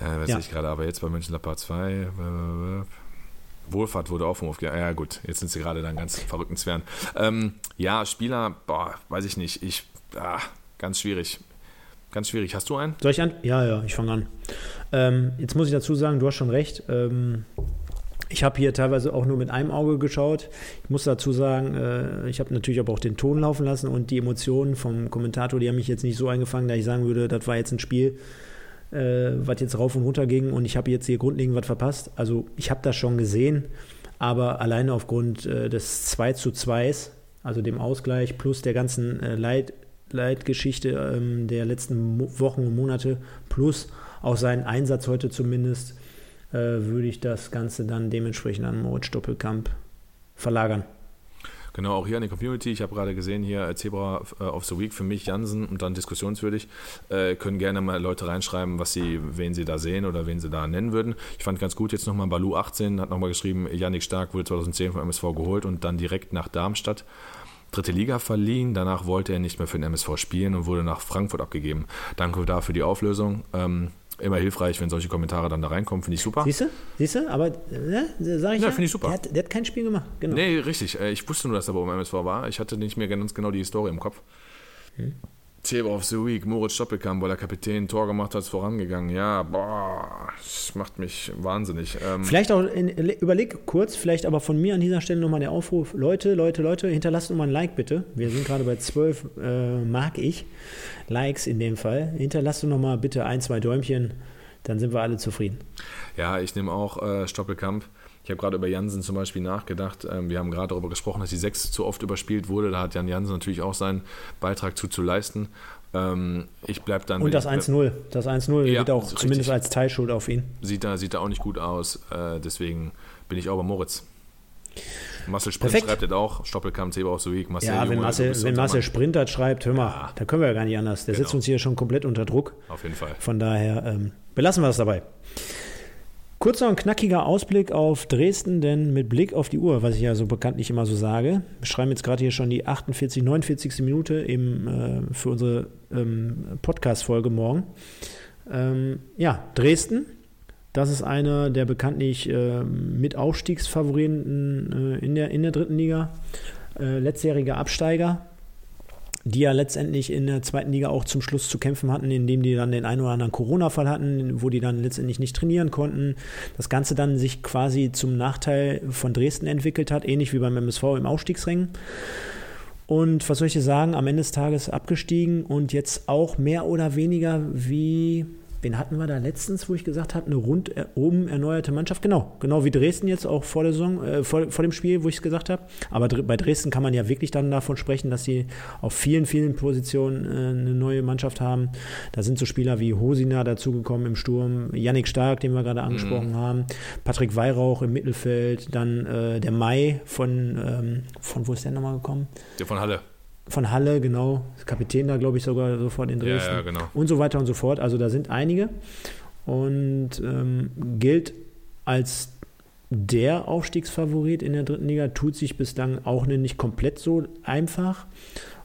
Ja, weiß Ja. ich gerade, aber jetzt bei Mönchengladbach 2. Wohlfahrt wurde auch vom aufgegeben. Ja, gut, jetzt sind sie gerade dann ganz verrückten Zwergen. Ähm, ja, Spieler, boah, weiß ich nicht. Ich, ah, ganz schwierig. Ganz schwierig. Hast du einen? soll ich an? Ja, ja, ich fange an. Ähm, jetzt muss ich dazu sagen, du hast schon recht. Ähm, ich habe hier teilweise auch nur mit einem Auge geschaut. Ich muss dazu sagen, äh, ich habe natürlich aber auch den Ton laufen lassen und die Emotionen vom Kommentator, die haben mich jetzt nicht so eingefangen, da ich sagen würde, das war jetzt ein Spiel, äh, was jetzt rauf und runter ging und ich habe jetzt hier grundlegend was verpasst. Also ich habe das schon gesehen, aber alleine aufgrund äh, des 2 zu 2, also dem Ausgleich plus der ganzen äh, Leid, Leitgeschichte ähm, der letzten Mo Wochen und Monate plus auch seinen Einsatz heute zumindest, äh, würde ich das Ganze dann dementsprechend an Moritz Doppelkamp verlagern. Genau, auch hier an die Community. Ich habe gerade gesehen, hier äh, Zebra äh, of the Week für mich, Jansen und dann diskussionswürdig. Äh, können gerne mal Leute reinschreiben, was sie, wen sie da sehen oder wen sie da nennen würden. Ich fand ganz gut jetzt nochmal Balu 18, hat nochmal geschrieben, Yannick Stark wurde 2010 vom MSV geholt und dann direkt nach Darmstadt. Dritte Liga verliehen, danach wollte er nicht mehr für den MSV spielen und wurde nach Frankfurt abgegeben. Danke dafür die Auflösung. Ähm, immer hilfreich, wenn solche Kommentare dann da reinkommen, finde ich super. Siehst du? Siehst du? Aber, ne, sag ich Ja, ja, finde ich super. Der hat, der hat kein Spiel gemacht. Genau. Nee, richtig. Äh, Ich wusste nur, dass er beim MSV war. Ich hatte nicht mehr ganz genau die Historie im Kopf. Zebra of the Week, Moritz Stoppelkamp, weil der Kapitän ein Tor gemacht hat, ist vorangegangen. Ja, boah, das macht mich wahnsinnig. Ähm, Vielleicht auch, in, überleg kurz, vielleicht aber von mir an dieser Stelle nochmal der Aufruf. Leute, Leute, Leute, hinterlasst nochmal ein Like bitte. Wir sind gerade bei 12, äh, mag ich, Likes in dem Fall. Hinterlasst nochmal bitte ein, zwei Däumchen, dann sind wir alle zufrieden. ja, ich nehme auch äh, Stoppelkamp. Ich habe gerade über Jansen zum Beispiel nachgedacht. Ähm, wir haben gerade darüber gesprochen, dass die 6 zu oft überspielt wurde. Da hat Jan Jansen natürlich auch seinen Beitrag zu, zu leisten. Ähm, ich bleibe dann. Und das 1-0. Das 1-0 Ja, wird auch richtig. zumindest als Teilschuld auf ihn. Sieht da, sieht da auch nicht gut aus. Äh, deswegen bin ich auch bei Moritz. Marcel Sprint Perfekt. schreibt jetzt auch, Stoppelkamp, Zebra aus the Week. Marcel, Ja, wenn Junge, Marcel, bist wenn Marcel. Sprintert schreibt, hör mal, Ja. da können wir ja gar nicht anders. Der Genau. setzt uns hier schon komplett unter Druck. Auf jeden Fall. Von daher ähm, belassen wir es dabei. Kurzer und knackiger Ausblick auf Dresden, denn mit Blick auf die Uhr, was ich ja so bekanntlich immer so sage, wir schreiben jetzt gerade hier schon die 48, 49. Minute im, äh, für unsere ähm, Podcast-Folge morgen. Ähm, ja, Dresden, das ist einer der bekanntlich äh, mit Aufstiegsfavoriten äh, in, der, in der dritten Liga. Äh, letztjähriger Absteiger. Die ja letztendlich in der zweiten Liga auch zum Schluss zu kämpfen hatten, indem die dann den einen oder anderen Corona-Fall hatten, wo die dann letztendlich nicht trainieren konnten. Das Ganze dann sich quasi zum Nachteil von Dresden entwickelt hat, ähnlich wie beim MSV im Aufstiegsring. Und was soll ich sagen, am Ende des Tages abgestiegen und jetzt auch mehr oder weniger wie wen hatten wir da letztens, wo ich gesagt habe, eine rundum erneuerte Mannschaft? Genau, genau wie Dresden jetzt auch vor der Saison, äh, vor, vor dem Spiel, wo ich es gesagt habe. Aber bei Dresden kann man ja wirklich dann davon sprechen, dass sie auf vielen, vielen Positionen äh, eine neue Mannschaft haben. Da sind so Spieler wie Hosina dazugekommen im Sturm, Yannick Stark, den wir gerade mhm. angesprochen mhm. haben, Patrick Weihrauch im Mittelfeld, dann äh, der Mai von, ähm, von wo ist der nochmal gekommen? Der von Halle von Halle, genau, Kapitän da, glaube ich, sogar sofort in Dresden. Ja, ja, genau. Und so weiter und so fort. Also da sind einige. Und ähm, gilt als der Aufstiegsfavorit in der dritten Liga, tut sich bislang auch nicht komplett so einfach.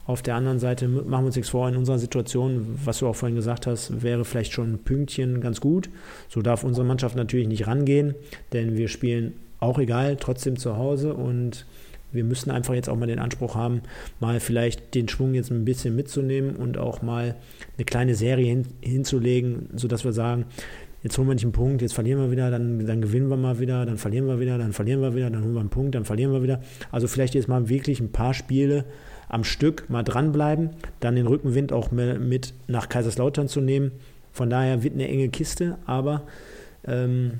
Auf der anderen Seite machen wir uns nichts vor, in unserer Situation, was du auch vorhin gesagt hast, wäre vielleicht schon ein Pünktchen ganz gut. So darf unsere Mannschaft natürlich nicht rangehen, denn wir spielen auch egal, trotzdem zu Hause und wir müssen einfach jetzt auch mal den Anspruch haben, mal vielleicht den Schwung jetzt ein bisschen mitzunehmen und auch mal eine kleine Serie hin, hinzulegen, sodass wir sagen, jetzt holen wir nicht einen Punkt, jetzt verlieren wir wieder, dann, dann gewinnen wir mal wieder, dann verlieren wir wieder, dann verlieren wir wieder, dann holen wir einen Punkt, dann verlieren wir wieder. Also vielleicht jetzt mal wirklich ein paar Spiele am Stück mal dranbleiben, dann den Rückenwind auch mit nach Kaiserslautern zu nehmen. Von daher wird eine enge Kiste, aber ähm,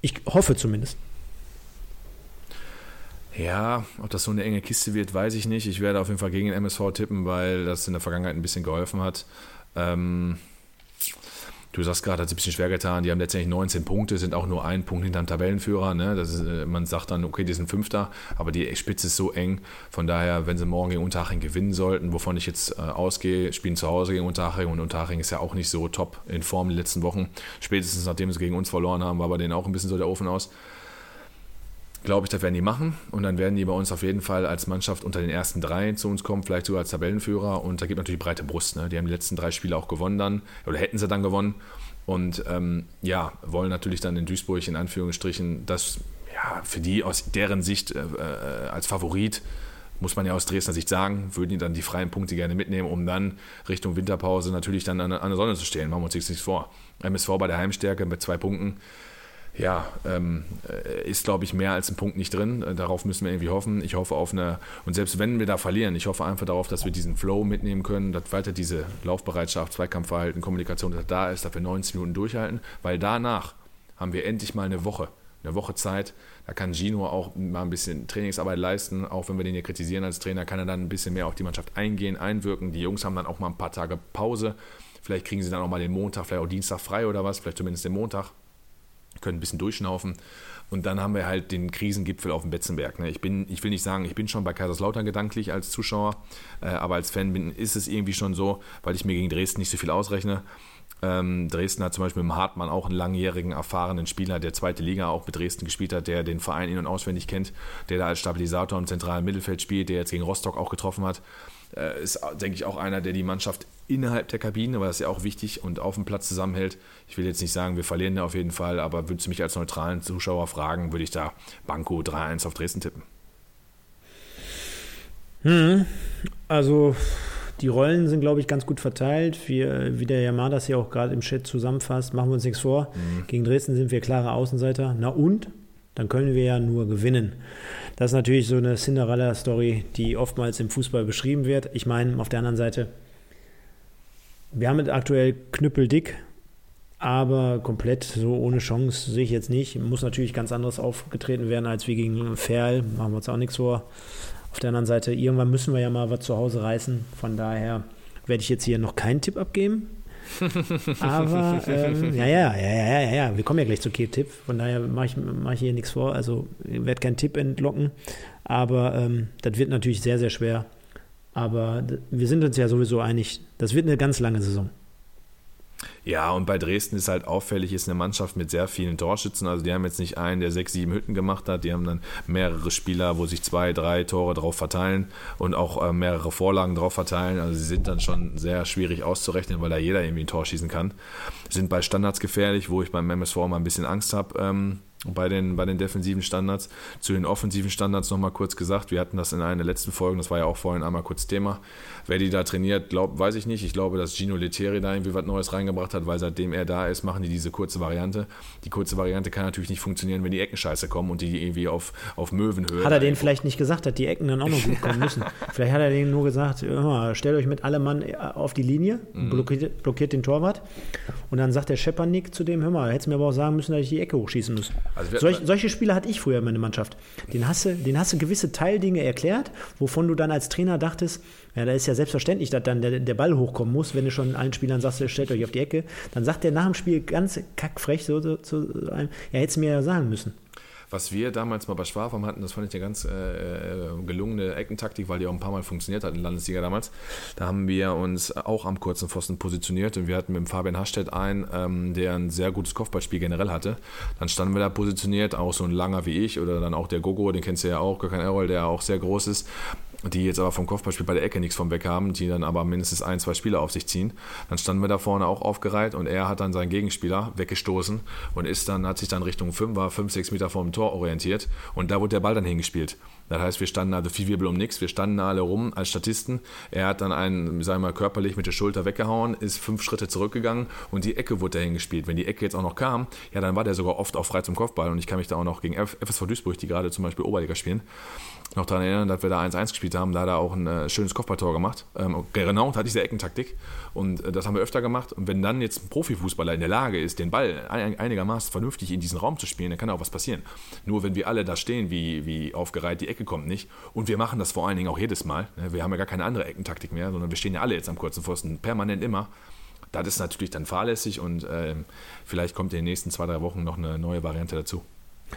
ich hoffe zumindest. Ja, ob das so eine enge Kiste wird, weiß ich nicht. Ich werde auf jeden Fall gegen den MSV tippen, weil das in der Vergangenheit ein bisschen geholfen hat. Ähm, du sagst gerade, hat es ein bisschen schwer getan. Die haben letztendlich 19 Punkte, sind auch nur ein Punkt hinter dem Tabellenführer. Ne? Ist, äh, man sagt dann, okay, die sind Fünfter, aber die Spitze ist so eng. Von daher, wenn sie morgen gegen Unterhaching gewinnen sollten, wovon ich jetzt äh, ausgehe, spielen zu Hause gegen Unterhaching und Unterhaching ist ja auch nicht so top in Form die letzten Wochen. Spätestens nachdem sie gegen uns verloren haben, war bei denen auch ein bisschen so der Ofen aus glaube ich, das werden die machen. Und dann werden die bei uns auf jeden Fall als Mannschaft unter den ersten drei zu uns kommen, vielleicht sogar als Tabellenführer. Und da gibt natürlich breite Brust. Ne? Die haben die letzten drei Spiele auch gewonnen dann, oder hätten sie dann gewonnen. Und ähm, ja, wollen natürlich dann in Duisburg in Anführungsstrichen das ja, für die aus deren Sicht äh, äh, als Favorit, muss man ja aus Dresdner Sicht sagen, würden die dann die freien Punkte gerne mitnehmen, um dann Richtung Winterpause natürlich dann an, an der Sonne zu stehen. Machen wir uns nichts vor. MSV bei der Heimstärke mit zwei Punkten ja, ähm, äh, ist, glaube ich, mehr als ein Punkt nicht drin. Äh, darauf müssen wir irgendwie hoffen. Ich hoffe auf eine, und selbst wenn wir da verlieren, ich hoffe einfach darauf, dass wir diesen Flow mitnehmen können, dass weiter diese Laufbereitschaft, Zweikampfverhalten, Kommunikation da ist, dass wir 90 Minuten durchhalten, weil danach haben wir endlich mal eine Woche, eine Woche Zeit. Da kann Gino auch mal ein bisschen Trainingsarbeit leisten, auch wenn wir den hier kritisieren als Trainer, kann er dann ein bisschen mehr auf die Mannschaft eingehen, einwirken. Die Jungs haben dann auch mal ein paar Tage Pause. Vielleicht kriegen sie dann auch mal den Montag, vielleicht auch Dienstag frei oder was, vielleicht zumindest den Montag können ein bisschen durchschnaufen. Und dann haben wir halt den Krisengipfel auf dem Betzenberg. Ne? Ich, bin, ich will nicht sagen, ich bin schon bei Kaiserslautern gedanklich als Zuschauer, äh, aber als Fan bin, ist es irgendwie schon so, weil ich mir gegen Dresden nicht so viel ausrechne. Ähm, Dresden hat zum Beispiel im Hartmann auch einen langjährigen, erfahrenen Spieler, der zweite Liga auch mit Dresden gespielt hat, der den Verein in- und auswendig kennt, der da als Stabilisator im zentralen Mittelfeld spielt, der jetzt gegen Rostock auch getroffen hat. Äh, ist, denke ich, auch einer, der die Mannschaft innerhalb der Kabine, weil das ist ja auch wichtig und auf dem Platz zusammenhält. Ich will jetzt nicht sagen, wir verlieren da auf jeden Fall, aber würdest du mich als neutralen Zuschauer fragen, würde ich da Banco 3-1 auf Dresden tippen. Hm, also die Rollen sind, glaube ich, ganz gut verteilt. Wir, wie der Yamada das ja auch gerade im Chat zusammenfasst, machen wir uns nichts vor. Mhm. Gegen Dresden sind wir klare Außenseiter. Na und? Dann können wir ja nur gewinnen. Das ist natürlich so eine Cinderella-Story, die oftmals im Fußball beschrieben wird. Ich meine, auf der anderen Seite, wir haben aktuell knüppeldick, aber komplett so ohne Chance sehe ich jetzt nicht. Muss natürlich ganz anderes aufgetreten werden als wie gegen Ferl. Machen wir uns auch nichts vor. Auf der anderen Seite, irgendwann müssen wir ja mal was zu Hause reißen. Von daher werde ich jetzt hier noch keinen Tipp abgeben. Aber ähm, ja, ja, ja, ja, ja, ja, wir kommen ja gleich zu Tipp. Von daher mache ich, mach ich hier nichts vor. Also ich werde keinen Tipp entlocken. Aber ähm, das wird natürlich sehr, sehr schwer. Aber wir sind uns ja sowieso einig, das wird eine ganz lange Saison. Ja, und bei Dresden ist halt auffällig, ist eine Mannschaft mit sehr vielen Torschützen. Also die haben jetzt nicht einen, der sechs, sieben Hütten gemacht hat. Die haben dann mehrere Spieler, wo sich zwei, drei Tore drauf verteilen und auch äh, mehrere Vorlagen drauf verteilen. Also sie sind dann schon sehr schwierig auszurechnen, weil da jeder irgendwie ein Tor schießen kann. Sind bei Standards gefährlich, wo ich beim MSV mal ein bisschen Angst habe. Ähm, bei den, bei den defensiven Standards. Zu den offensiven Standards nochmal kurz gesagt, wir hatten das in einer der letzten Folgen, das war ja auch vorhin einmal kurz Thema. Wer die da trainiert, glaub, weiß ich nicht. Ich glaube, dass Gino Lettieri da irgendwie was Neues reingebracht hat, weil seitdem er da ist, machen die diese kurze Variante. Die kurze Variante kann natürlich nicht funktionieren, wenn die Ecken scheiße kommen und die irgendwie auf, auf Möwenhöhe. Hat er denen vielleicht nicht gesagt, dass die Ecken dann auch noch gut kommen müssen? vielleicht hat er denen nur gesagt, mal, stellt euch mit allem Mann auf die Linie, mhm. blockiert, blockiert, den Torwart und dann sagt der Schepernick zu dem, hör mal, hättest du mir aber auch sagen müssen, dass ich die Ecke hochschießen muss. Also Solch, solche Spieler hatte ich früher in meiner Mannschaft. Den hast, du, den hast du gewisse Teildinge erklärt, wovon du dann als Trainer dachtest, ja, da ist ja selbstverständlich, dass dann der, der Ball hochkommen muss, wenn du schon allen Spielern sagst, stellt euch auf die Ecke. Dann sagt der nach dem Spiel ganz kackfrech so, so zu einem, ja, hättest du mir ja sagen müssen. Was wir damals mal bei Schwafam hatten, das fand ich eine ganz äh, äh, gelungene Eckentaktik, weil die auch ein paar Mal funktioniert hat in Landesliga damals. Da haben wir uns auch am kurzen Pfosten positioniert und wir hatten mit dem Fabian Hastedt einen, ähm, der ein sehr gutes Kopfballspiel generell hatte. Dann standen wir da positioniert, auch so ein langer wie ich oder dann auch der Gogo, den kennst du ja auch, Gökhan Errol, der auch sehr groß ist die jetzt aber vom Kopfballspiel bei der Ecke nichts vom Weg haben, die dann aber mindestens ein, zwei Spieler auf sich ziehen. Dann standen wir da vorne auch aufgereiht und er hat dann seinen Gegenspieler weggestoßen und ist dann, hat sich dann Richtung 5, war 5, 6 Meter vor dem Tor orientiert und da wurde der Ball dann hingespielt. Das heißt, wir standen also viel Wirbel um nichts, wir standen alle rum als Statisten. Er hat dann einen, sagen wir mal, körperlich mit der Schulter weggehauen, ist fünf Schritte zurückgegangen und die Ecke wurde dahin gespielt. Wenn die Ecke jetzt auch noch kam, ja, dann war der sogar oft auch frei zum Kopfball und ich kann mich da auch noch gegen FSV Duisburg, die gerade zum Beispiel Oberliga spielen, noch daran erinnern, dass wir da 1-1 gespielt haben. Da hat er auch ein äh, schönes Kopfballtor gemacht. Ähm, genau, hat diese Eckentaktik. Und äh, das haben wir öfter gemacht. Und wenn dann jetzt ein Profifußballer in der Lage ist, den Ball ein, einigermaßen vernünftig in diesen Raum zu spielen, dann kann auch was passieren. Nur wenn wir alle da stehen, wie, wie aufgereiht, die Ecke kommt nicht. Und wir machen das vor allen Dingen auch jedes Mal. Ne? Wir haben ja gar keine andere Eckentaktik mehr, sondern wir stehen ja alle jetzt am kurzen Pfosten, permanent immer. Das ist natürlich dann fahrlässig und äh, vielleicht kommt in den nächsten zwei, drei Wochen noch eine neue Variante dazu.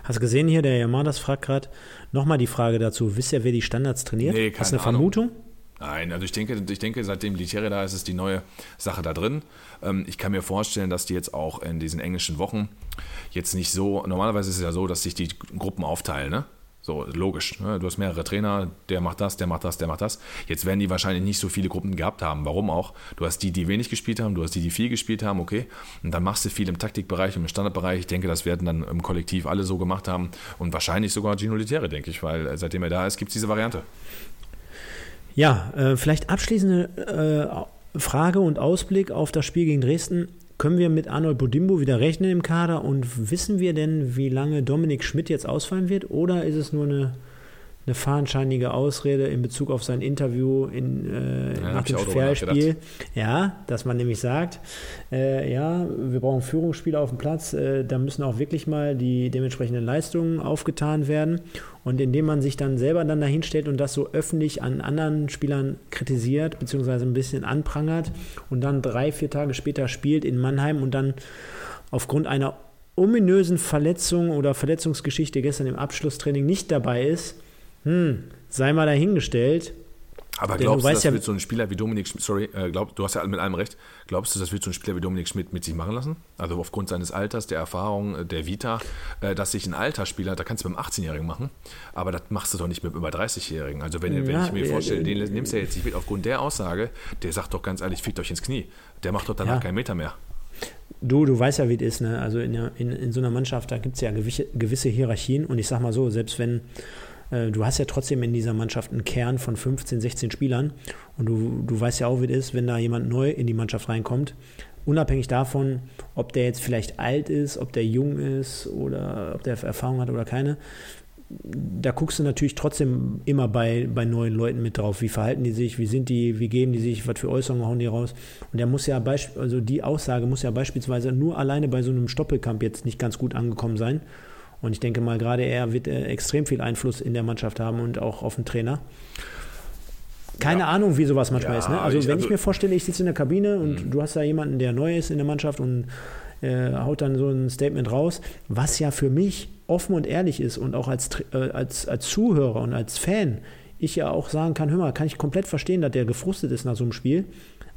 Hast du gesehen hier, der Yamadas fragt gerade nochmal die Frage dazu. Wisst ihr, wer die Standards trainiert? Nee, keine Hast du eine Ahnung. Vermutung? Nein, also ich denke, ich denke, seitdem Militäre da ist, ist die neue Sache da drin. Ähm, ich kann mir vorstellen, dass die jetzt auch in diesen englischen Wochen jetzt nicht so, normalerweise ist es ja so, dass sich die Gruppen aufteilen, ne? So, logisch. Ne? Du hast mehrere Trainer, der macht das, der macht das, der macht das. Jetzt werden die wahrscheinlich nicht so viele Gruppen gehabt haben. Warum auch? Du hast die, die wenig gespielt haben, du hast die, die viel gespielt haben, okay. Und dann machst du viel im Taktikbereich im Standardbereich. Ich denke, das werden dann im Kollektiv alle so gemacht haben. Und wahrscheinlich sogar Gino Litere, denke ich, weil seitdem er da ist, gibt es diese Variante. Ja, äh, vielleicht abschließende äh, Frage und Ausblick auf das Spiel gegen Dresden. Können wir mit Arnold Bodimbo wieder rechnen im Kader? Und wissen wir denn, wie lange Dominik Schmidt jetzt ausfallen wird? Oder ist es nur eine eine fadenscheinige Ausrede in Bezug auf sein Interview in, äh, ja, nach dem Fairspiel. Ja, dass man nämlich sagt, äh, ja, wir brauchen Führungsspieler auf dem Platz, äh, da müssen auch wirklich mal die dementsprechenden Leistungen aufgetan werden. Und indem man sich dann selber dann dahinstellt und das so öffentlich an anderen Spielern kritisiert, beziehungsweise ein bisschen anprangert und dann drei, vier Tage später spielt in Mannheim und dann aufgrund einer ominösen Verletzung oder Verletzungsgeschichte gestern im Abschlusstraining nicht dabei ist, hm, sei mal dahingestellt. Aber glaubst du, das ja, wird so ein Spieler wie Dominik Schmidt, sorry, äh, glaub, du hast ja mit allem recht, glaubst du, das wird so ein Spieler wie Dominik Schmidt mit sich machen lassen? Also aufgrund seines Alters, der Erfahrung, äh, der Vita, äh, dass sich ein Altersspieler, da kannst du mit einem 18-Jährigen machen, aber das machst du doch nicht mit einem über 30-Jährigen. Also wenn, ja, wenn ich mir vorstelle, den nimmst du ja jetzt nicht mit aufgrund der Aussage, der sagt doch ganz ehrlich, fickt euch ins Knie. Der macht doch danach ja. keinen Meter mehr. Du, du weißt ja, wie es ist. Ne? Also in, in, in so einer Mannschaft, da gibt es ja gewisse, gewisse Hierarchien und ich sag mal so, selbst wenn äh, du hast ja trotzdem in dieser Mannschaft einen Kern von 15, 16 Spielern und du, du weißt ja auch, wie es ist, wenn da jemand neu in die Mannschaft reinkommt. Unabhängig davon, ob der jetzt vielleicht alt ist, ob der jung ist oder ob der Erfahrung hat oder keine, da guckst du natürlich trotzdem immer bei, bei neuen Leuten mit drauf. Wie verhalten die sich, wie sind die, wie geben die sich, was für Äußerungen hauen die raus. Und der muss ja, also die Aussage muss ja beispielsweise nur alleine bei so einem Stoppelkampf jetzt nicht ganz gut angekommen sein. Und ich denke mal, gerade er wird äh, extrem viel Einfluss in der Mannschaft haben und auch auf den Trainer. Keine ja. Ahnung, wie sowas manchmal ja, ist. Ne? Also, ich, wenn also, ich mir vorstelle, ich sitze in der Kabine und mhm. du hast da jemanden, der neu ist in der Mannschaft und äh, haut dann so ein Statement raus, was ja für mich offen und ehrlich ist und auch als, äh, als, als Zuhörer und als Fan ich ja auch sagen kann, hör mal, kann ich komplett verstehen, dass der gefrustet ist nach so einem Spiel.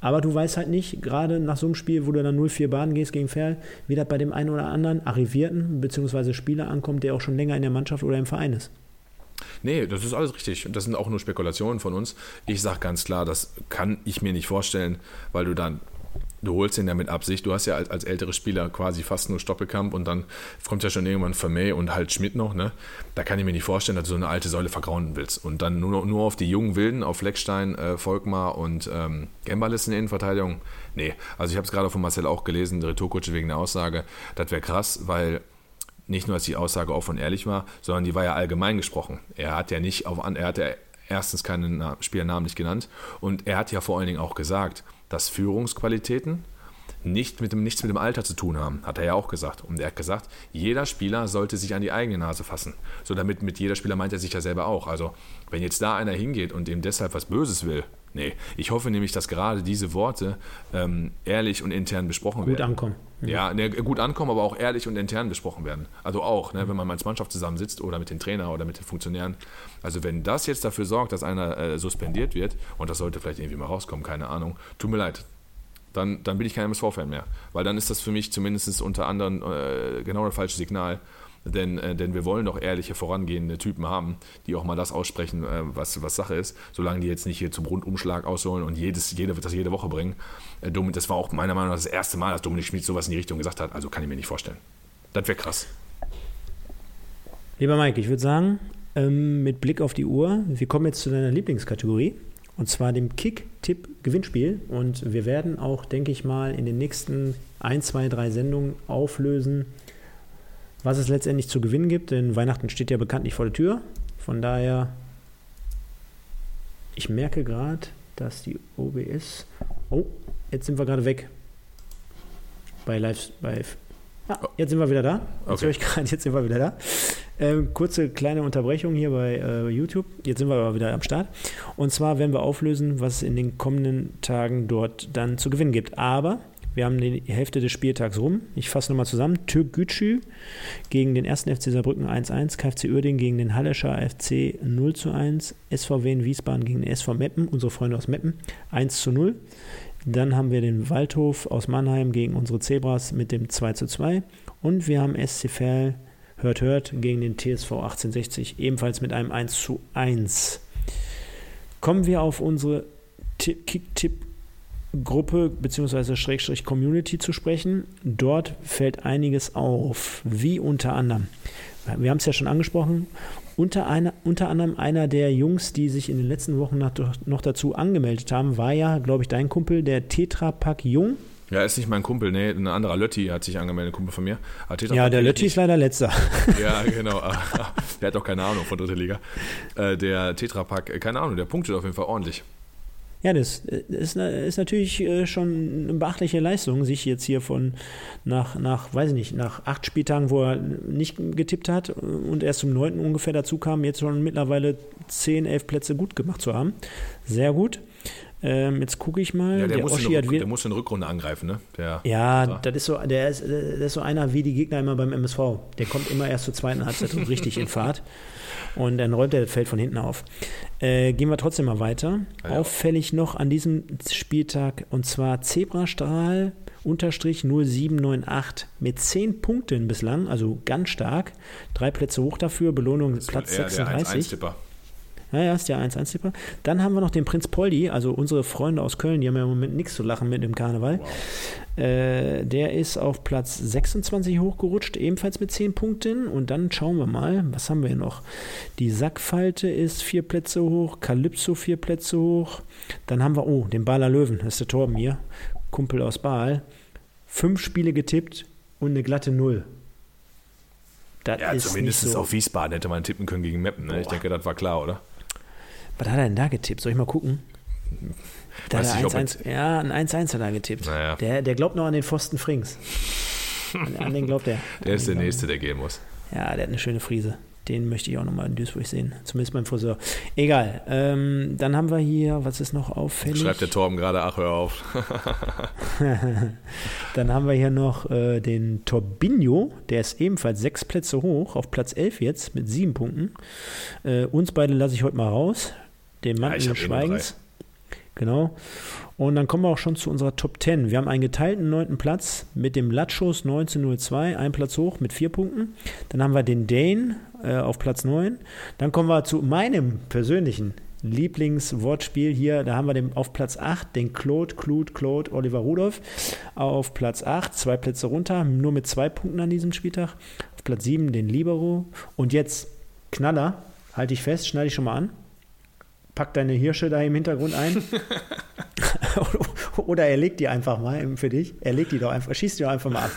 Aber du weißt halt nicht, gerade nach so einem Spiel, wo du dann 0-4 Baden gehst gegen Ferl, wie das bei dem einen oder anderen Arrivierten bzw. Spieler ankommt, der auch schon länger in der Mannschaft oder im Verein ist. Nee, das ist alles richtig. Und das sind auch nur Spekulationen von uns. Ich sage ganz klar, das kann ich mir nicht vorstellen, weil du dann du holst ihn ja mit Absicht. Du hast ja als, als ältere Spieler quasi fast nur Stoppelkamp und dann kommt ja schon irgendwann Vermey und halt Schmidt noch. Ne? Da kann ich mir nicht vorstellen, dass du so eine alte Säule vergrauen willst. Und dann nur, nur auf die jungen Wilden, auf Fleckstein, äh, Volkmar und ähm, Gembalis in der Innenverteidigung. Nee, also ich habe es gerade von Marcel auch gelesen, Retourkutsche wegen der Aussage. Das wäre krass, weil nicht nur, dass die Aussage offen und ehrlich war, sondern die war ja allgemein gesprochen. Er hat ja nicht auf, er hat ja erstens keinen Spieler namentlich genannt und er hat ja vor allen Dingen auch gesagt, dass Führungsqualitäten nicht mit dem, nichts mit dem Alter zu tun haben, hat er ja auch gesagt. Und er hat gesagt, jeder Spieler sollte sich an die eigene Nase fassen. So damit mit jeder Spieler meint er sich ja selber auch. Also wenn jetzt da einer hingeht und ihm deshalb was Böses will, nee. Ich hoffe nämlich, dass gerade diese Worte ähm, ehrlich und intern besprochen gut werden. Gut ankommen. Ja, ne, gut ankommen, aber auch ehrlich und intern besprochen werden. Also auch, ne, wenn man als Mannschaft zusammensitzt oder mit dem Trainer oder mit den Funktionären. Also wenn das jetzt dafür sorgt, dass einer äh, suspendiert wird, und das sollte vielleicht irgendwie mal rauskommen, keine Ahnung, tut mir leid, dann, dann bin ich kein MSV-Fan mehr. Weil dann ist das für mich zumindest unter anderem äh, genau das falsche Signal. Denn, äh, denn wir wollen doch ehrliche, vorangehende Typen haben, die auch mal das aussprechen, äh, was, was Sache ist, solange die jetzt nicht hier zum Rundumschlag ausholen und jedes, jede, das jede Woche bringen. Äh, das war auch meiner Meinung nach das erste Mal, dass Dominik Schmid sowas in die Richtung gesagt hat. Also kann ich mir nicht vorstellen. Das wäre krass. Lieber Mike, ich würde sagen, ähm, mit Blick auf die Uhr, wir kommen jetzt zu deiner Lieblingskategorie. Und zwar dem Kick-Tipp-Gewinnspiel. Und wir werden auch, denke ich mal, in den nächsten ein, zwei, drei Sendungen auflösen, was es letztendlich zu gewinnen gibt. Denn Weihnachten steht ja bekanntlich vor der Tür. Von daher, ich merke gerade, dass die OBS. Oh, jetzt sind wir gerade weg. Bei Live. Bei, ah, jetzt sind wir wieder da. Jetzt okay. höre ich gerade, jetzt sind wir wieder da. Ähm, kurze kleine Unterbrechung hier bei äh, YouTube. Jetzt sind wir aber wieder am Start. Und zwar werden wir auflösen, was es in den kommenden Tagen dort dann zu gewinnen gibt. Aber wir haben die Hälfte des Spieltags rum. Ich fasse nochmal zusammen. Türk Gütschü gegen den 1. FC Saarbrücken 1-1, KfC Uerdingen gegen den Hallescher FC 0-1, SVW in Wiesbaden gegen den SV Meppen, unsere Freunde aus Meppen 1-0. Dann haben wir den Waldhof aus Mannheim gegen unsere Zebras mit dem 2-2. Und wir haben SC Verl Hört, hört gegen den TSV 1860, ebenfalls mit einem 1 zu 1. Kommen wir auf unsere Kick-Tipp-Gruppe bzw. Schrägstrich Community zu sprechen. Dort fällt einiges auf, wie unter anderem. Wir haben es ja schon angesprochen, unter, einer, unter anderem einer der Jungs, die sich in den letzten Wochen noch dazu angemeldet haben, war ja, glaube ich, dein Kumpel, der Tetra Pack Jung. Ja, ist nicht mein Kumpel, nee, ein anderer Lötti hat sich angemeldet, ein Kumpel von mir. ja, der Lötti ist leider letzter. Ja, genau. der hat doch keine Ahnung von dritter Liga. Äh, der Tetrapack, äh, keine Ahnung, der punktet auf jeden Fall ordentlich. Ja, das ist, ist, natürlich äh, schon eine beachtliche Leistung, sich jetzt hier von nach, nach, weiß ich nicht, nach acht Spieltagen, wo er nicht getippt hat und erst zum neunten ungefähr dazu kam, jetzt schon mittlerweile zehn, elf Plätze gut gemacht zu haben. Sehr gut. Ähm, jetzt gucke ich mal. Ja, der, der, muss Oschi Rück, der muss in Rückrunde angreifen, ne? Der, ja, da. das ist so, der ist, der ist so einer wie die Gegner immer beim MSV. Der kommt immer erst zur zweiten Halbzeit und richtig in Fahrt. Und dann räumt er das Feld von hinten auf. Äh, gehen wir trotzdem mal weiter. Ja. Auffällig noch an diesem Spieltag und zwar Zebrastrahl unterstrich 0798 mit 10 Punkten bislang, also ganz stark. Drei Plätze hoch dafür, Belohnung Platz 36. Der 1 -1 ja, ja, ist der 1-1-Tipper. Dann haben wir noch den Prinz Poldi, also unsere Freunde aus Köln, die haben ja im Moment nichts zu lachen mit dem Karneval. Wow. Äh, der ist auf Platz 26 hochgerutscht, ebenfalls mit 10 Punkten. Und dann schauen wir mal, was haben wir hier noch? Die Sackfalte ist vier Plätze hoch, Calypso vier Plätze hoch. Dann haben wir, oh, den Baler Löwen, das ist der Torben hier, Kumpel aus Baal. Fünf Spiele getippt und eine glatte Null. Das ja, zumindest so. auf Wiesbaden hätte man tippen können gegen Meppen. Ne? Ich denke, das war klar, oder? Was hat er denn da getippt? Soll ich mal gucken? Da Weiß ich, 1 -1, ja, ein 1-1 hat er getippt. Naja. Der, der glaubt noch an den Pfosten Frings. an, an den glaubt er. Der ist der Nächste, der gehen muss. Ja, der hat eine schöne Frise. Den möchte ich auch nochmal in Duisburg sehen. Zumindest beim Friseur. Egal. Ähm, dann haben wir hier, was ist noch auffällig? Schreibt der Torben gerade, ach, hör auf. dann haben wir hier noch äh, den Torbinho. Der ist ebenfalls sechs Plätze hoch, auf Platz 11 jetzt mit sieben Punkten. Äh, uns beide lasse ich heute mal raus dem Mantel ja, des Schweigens. Genau. Und dann kommen wir auch schon zu unserer Top 10. Wir haben einen geteilten neunten Platz mit dem Latschos 1902, ein Platz hoch mit vier Punkten. Dann haben wir den Dane äh, auf Platz 9. Dann kommen wir zu meinem persönlichen Lieblingswortspiel hier, da haben wir den, auf Platz 8 den Claude, Claude, Claude, Oliver Rudolph. Auf Platz 8, zwei Plätze runter, nur mit zwei Punkten an diesem Spieltag. Auf Platz 7 den Libero. Und jetzt Knaller, halte ich fest, schneide ich schon mal an. Pack deine Hirsche da im Hintergrund ein. Oder er legt die einfach mal für dich. Er legt die doch einfach, schießt die doch einfach mal ab.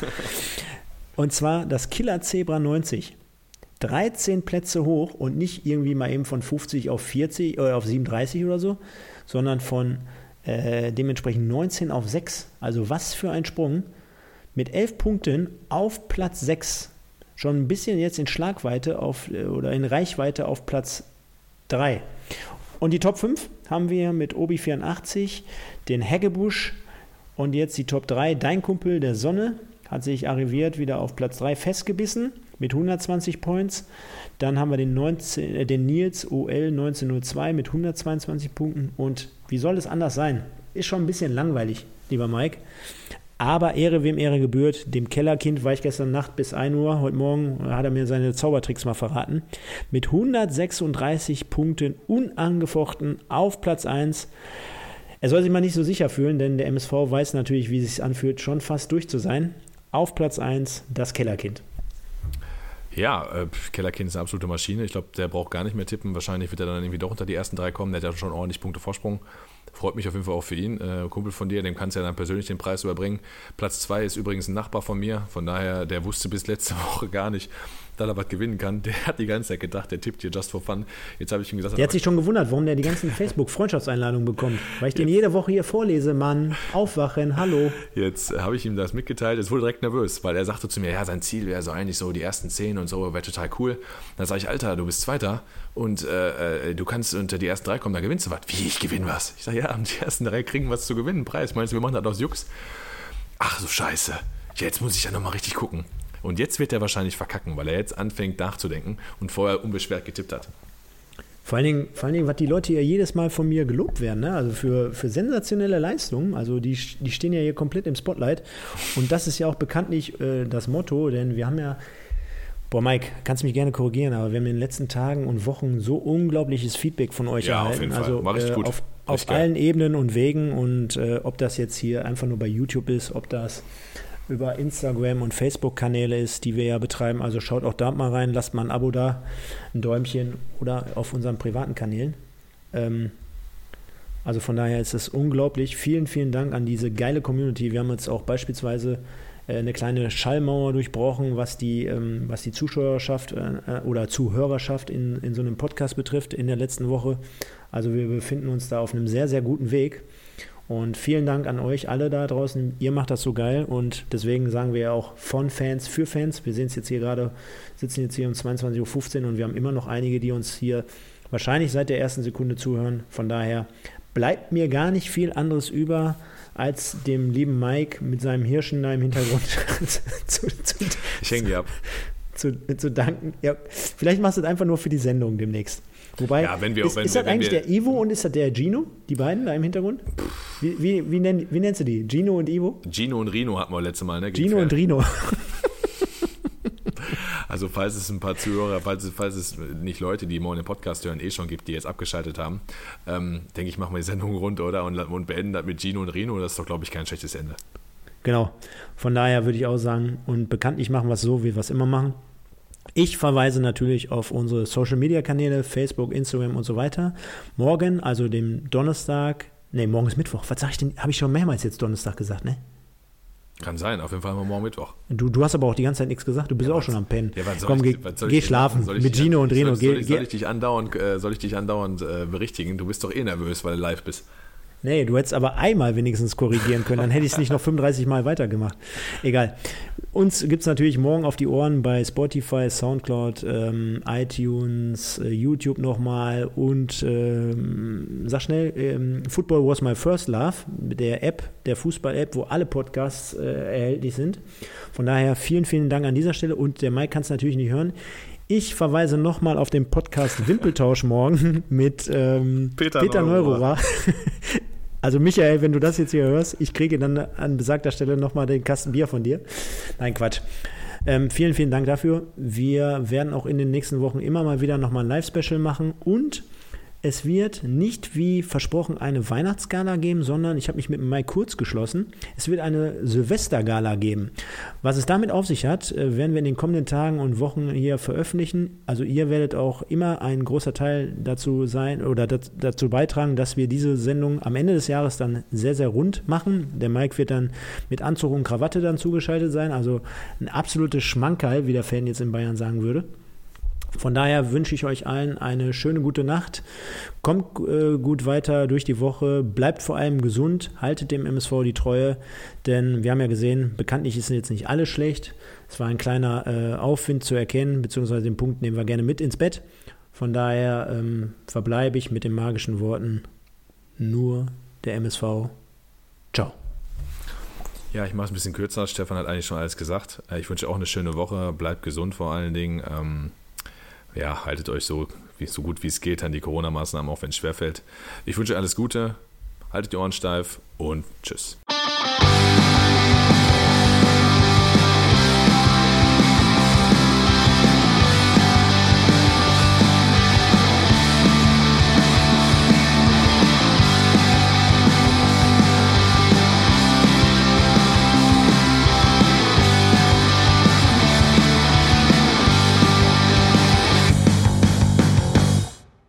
Und zwar das Killer Zebra 90. 13 Plätze hoch und nicht irgendwie mal eben von 50 auf 40 oder äh, auf 37 oder so, sondern von äh, dementsprechend 19 auf 6. Also was für ein Sprung. Mit 11 Punkten auf Platz 6. Schon ein bisschen jetzt in Schlagweite auf, äh, oder in Reichweite auf Platz 3. Und die Top 5 haben wir mit Obi84, den Heggebusch und jetzt die Top 3. Dein Kumpel der Sonne hat sich arriviert wieder auf Platz 3 festgebissen mit 120 Points. Dann haben wir den, 19, äh, den Nils OL 1902 mit 122 Punkten. Und wie soll es anders sein? Ist schon ein bisschen langweilig, lieber Mike. Aber Ehre wem Ehre gebührt. Dem Kellerkind war ich gestern Nacht bis 1 Uhr. Heute Morgen hat er mir seine Zaubertricks mal verraten. Mit 136 Punkten unangefochten auf Platz 1. Er soll sich mal nicht so sicher fühlen, denn der MSV weiß natürlich, wie es sich anfühlt, schon fast durch zu sein. Auf Platz 1 das Kellerkind. Ja, äh, Kellerkind ist eine absolute Maschine. Ich glaube, der braucht gar nicht mehr tippen. Wahrscheinlich wird er dann irgendwie doch unter die ersten drei kommen. Der hat ja schon ordentlich Punkte Vorsprung. Freut mich auf jeden Fall auch für ihn. Äh, Kumpel von dir, dem kannst du ja dann persönlich den Preis überbringen. Platz zwei ist übrigens ein Nachbar von mir. Von daher, der wusste bis letzte Woche gar nicht, er was gewinnen kann. Der hat die ganze Zeit gedacht, der tippt hier just for fun. Jetzt habe ich ihm gesagt, der hat sich schon gewundert, warum der die ganzen Facebook-Freundschaftseinladungen bekommt. Weil ich den jede Woche hier vorlese, Mann. Aufwachen, hallo. Jetzt habe ich ihm das mitgeteilt. Jetzt wurde direkt nervös, weil er sagte zu mir, ja, sein Ziel wäre so eigentlich so die ersten zehn und so, wäre total cool. Dann sage ich, Alter, du bist Zweiter und äh, äh, du kannst unter die ersten drei kommen, dann gewinnst du was. Wie, ich gewinne was? Ich sage, ja, die ersten drei kriegen was zu gewinnen, Preis. Meinst du, wir machen das aus Jux? Ach so, scheiße. Jetzt muss ich ja nochmal richtig gucken. Und jetzt wird er wahrscheinlich verkacken, weil er jetzt anfängt nachzudenken und vorher unbeschwert getippt hat. Vor allen, Dingen, vor allen Dingen, was die Leute ja jedes Mal von mir gelobt werden, ne? also für, für sensationelle Leistungen, also die, die stehen ja hier komplett im Spotlight und das ist ja auch bekanntlich äh, das Motto, denn wir haben ja, boah Mike, kannst mich gerne korrigieren, aber wir haben in den letzten Tagen und Wochen so unglaubliches Feedback von euch ja, erhalten, auf jeden also äh, gut. auf, auf allen Ebenen und Wegen und äh, ob das jetzt hier einfach nur bei YouTube ist, ob das über Instagram und Facebook-Kanäle ist, die wir ja betreiben. Also schaut auch da mal rein, lasst mal ein Abo da, ein Däumchen oder auf unseren privaten Kanälen. Ähm, also von daher ist es unglaublich. Vielen, vielen Dank an diese geile Community. Wir haben jetzt auch beispielsweise äh, eine kleine Schallmauer durchbrochen, was die, ähm, was die Zuschauerschaft äh, oder Zuhörerschaft in, in so einem Podcast betrifft in der letzten Woche. Also wir befinden uns da auf einem sehr, sehr guten Weg. Und vielen Dank an euch alle da draußen. Ihr macht das so geil und deswegen sagen wir ja auch von Fans für Fans. Wir sehen es jetzt hier gerade, sitzen jetzt hier um 22.15 Uhr und wir haben immer noch einige, die uns hier wahrscheinlich seit der ersten Sekunde zuhören. Von daher bleibt mir gar nicht viel anderes über, als dem lieben Mike mit seinem Hirschen da im Hintergrund zu, zu, ich hänge ab. Zu, zu danken. Ja, vielleicht machst du es einfach nur für die Sendung demnächst. Wobei, ja, wenn wir, ist, wenn ist wir, das eigentlich der Ivo und ist das der Gino? Die beiden da im Hintergrund? Wie, wie, wie, nenn, wie nennst du die? Gino und Ivo? Gino und Rino hatten wir letzte Mal, ne? Gino und Rino. Also falls es ein paar Zuhörer, falls es, falls es nicht Leute, die morgen den Podcast hören, eh schon gibt, die jetzt abgeschaltet haben, ähm, denke ich, machen wir die Sendung rund, oder? Und, und beenden das mit Gino und Rino. Das ist doch, glaube ich, kein schlechtes Ende. Genau. Von daher würde ich auch sagen, und bekanntlich machen wir es so, wie wir es immer machen. Ich verweise natürlich auf unsere Social Media Kanäle, Facebook, Instagram und so weiter. Morgen, also dem Donnerstag, ne, morgen ist Mittwoch. Was sag ich denn? Habe ich schon mehrmals jetzt Donnerstag gesagt, ne? Kann sein, auf jeden Fall haben wir morgen Mittwoch. Du, du hast aber auch die ganze Zeit nichts gesagt, du bist ja, auch schon am Pennen. Ja, Komm, ich, geh, geh schlafen mit Gino und Reno. Soll, soll, ich, soll, ich, dich andauernd, äh, soll ich dich andauernd äh, berichtigen? Du bist doch eh nervös, weil du live bist. Nee, du hättest aber einmal wenigstens korrigieren können, dann hätte ich es nicht noch 35 Mal weitergemacht. Egal. Uns gibt es natürlich morgen auf die Ohren bei Spotify, Soundcloud, ähm, iTunes, äh, YouTube nochmal und ähm, sag schnell, ähm, Football was my first love, der App, der Fußball-App, wo alle Podcasts äh, erhältlich sind. Von daher vielen, vielen Dank an dieser Stelle und der Mike kann es natürlich nicht hören. Ich verweise nochmal auf den Podcast Wimpeltausch morgen mit ähm, Peter, Peter Neururer. Also Michael, wenn du das jetzt hier hörst, ich kriege dann an besagter Stelle nochmal den Kasten Bier von dir. Nein, Quatsch. Ähm, vielen, vielen Dank dafür. Wir werden auch in den nächsten Wochen immer mal wieder nochmal ein Live-Special machen und Es wird nicht wie versprochen eine Weihnachtsgala geben, sondern ich habe mich mit Mike Kurz geschlossen. Es wird eine Silvestergala geben. Was es damit auf sich hat, äh, werden wir in den kommenden Tagen und Wochen hier veröffentlichen. Also ihr werdet auch immer ein großer Teil dazu sein oder dazu beitragen, dass wir diese Sendung am Ende des Jahres dann sehr, sehr rund machen. Der Mike wird dann mit Anzug und Krawatte dann zugeschaltet sein. Also ein absolutes Schmankerl, wie der Fan jetzt in Bayern sagen würde. Von daher wünsche ich euch allen eine schöne gute Nacht. Kommt äh, gut weiter durch die Woche, bleibt vor allem gesund, haltet dem MSV die Treue, denn wir haben ja gesehen, bekanntlich ist jetzt nicht alles schlecht. Es war ein kleiner äh, Aufwind zu erkennen, beziehungsweise den Punkt nehmen wir gerne mit ins Bett. Von daher ähm, verbleibe ich mit den magischen Worten nur der MSV. Ciao. Ja, ich mache es ein bisschen kürzer. Stefan hat eigentlich schon alles gesagt. Äh, ich wünsche auch eine schöne Woche. Bleibt gesund vor allen Dingen. Ähm, ja, haltet euch so, wie, so gut wie es geht an die Corona-Maßnahmen, auch wenn es schwerfällt. Ich wünsche alles Gute, haltet die Ohren steif und tschüss.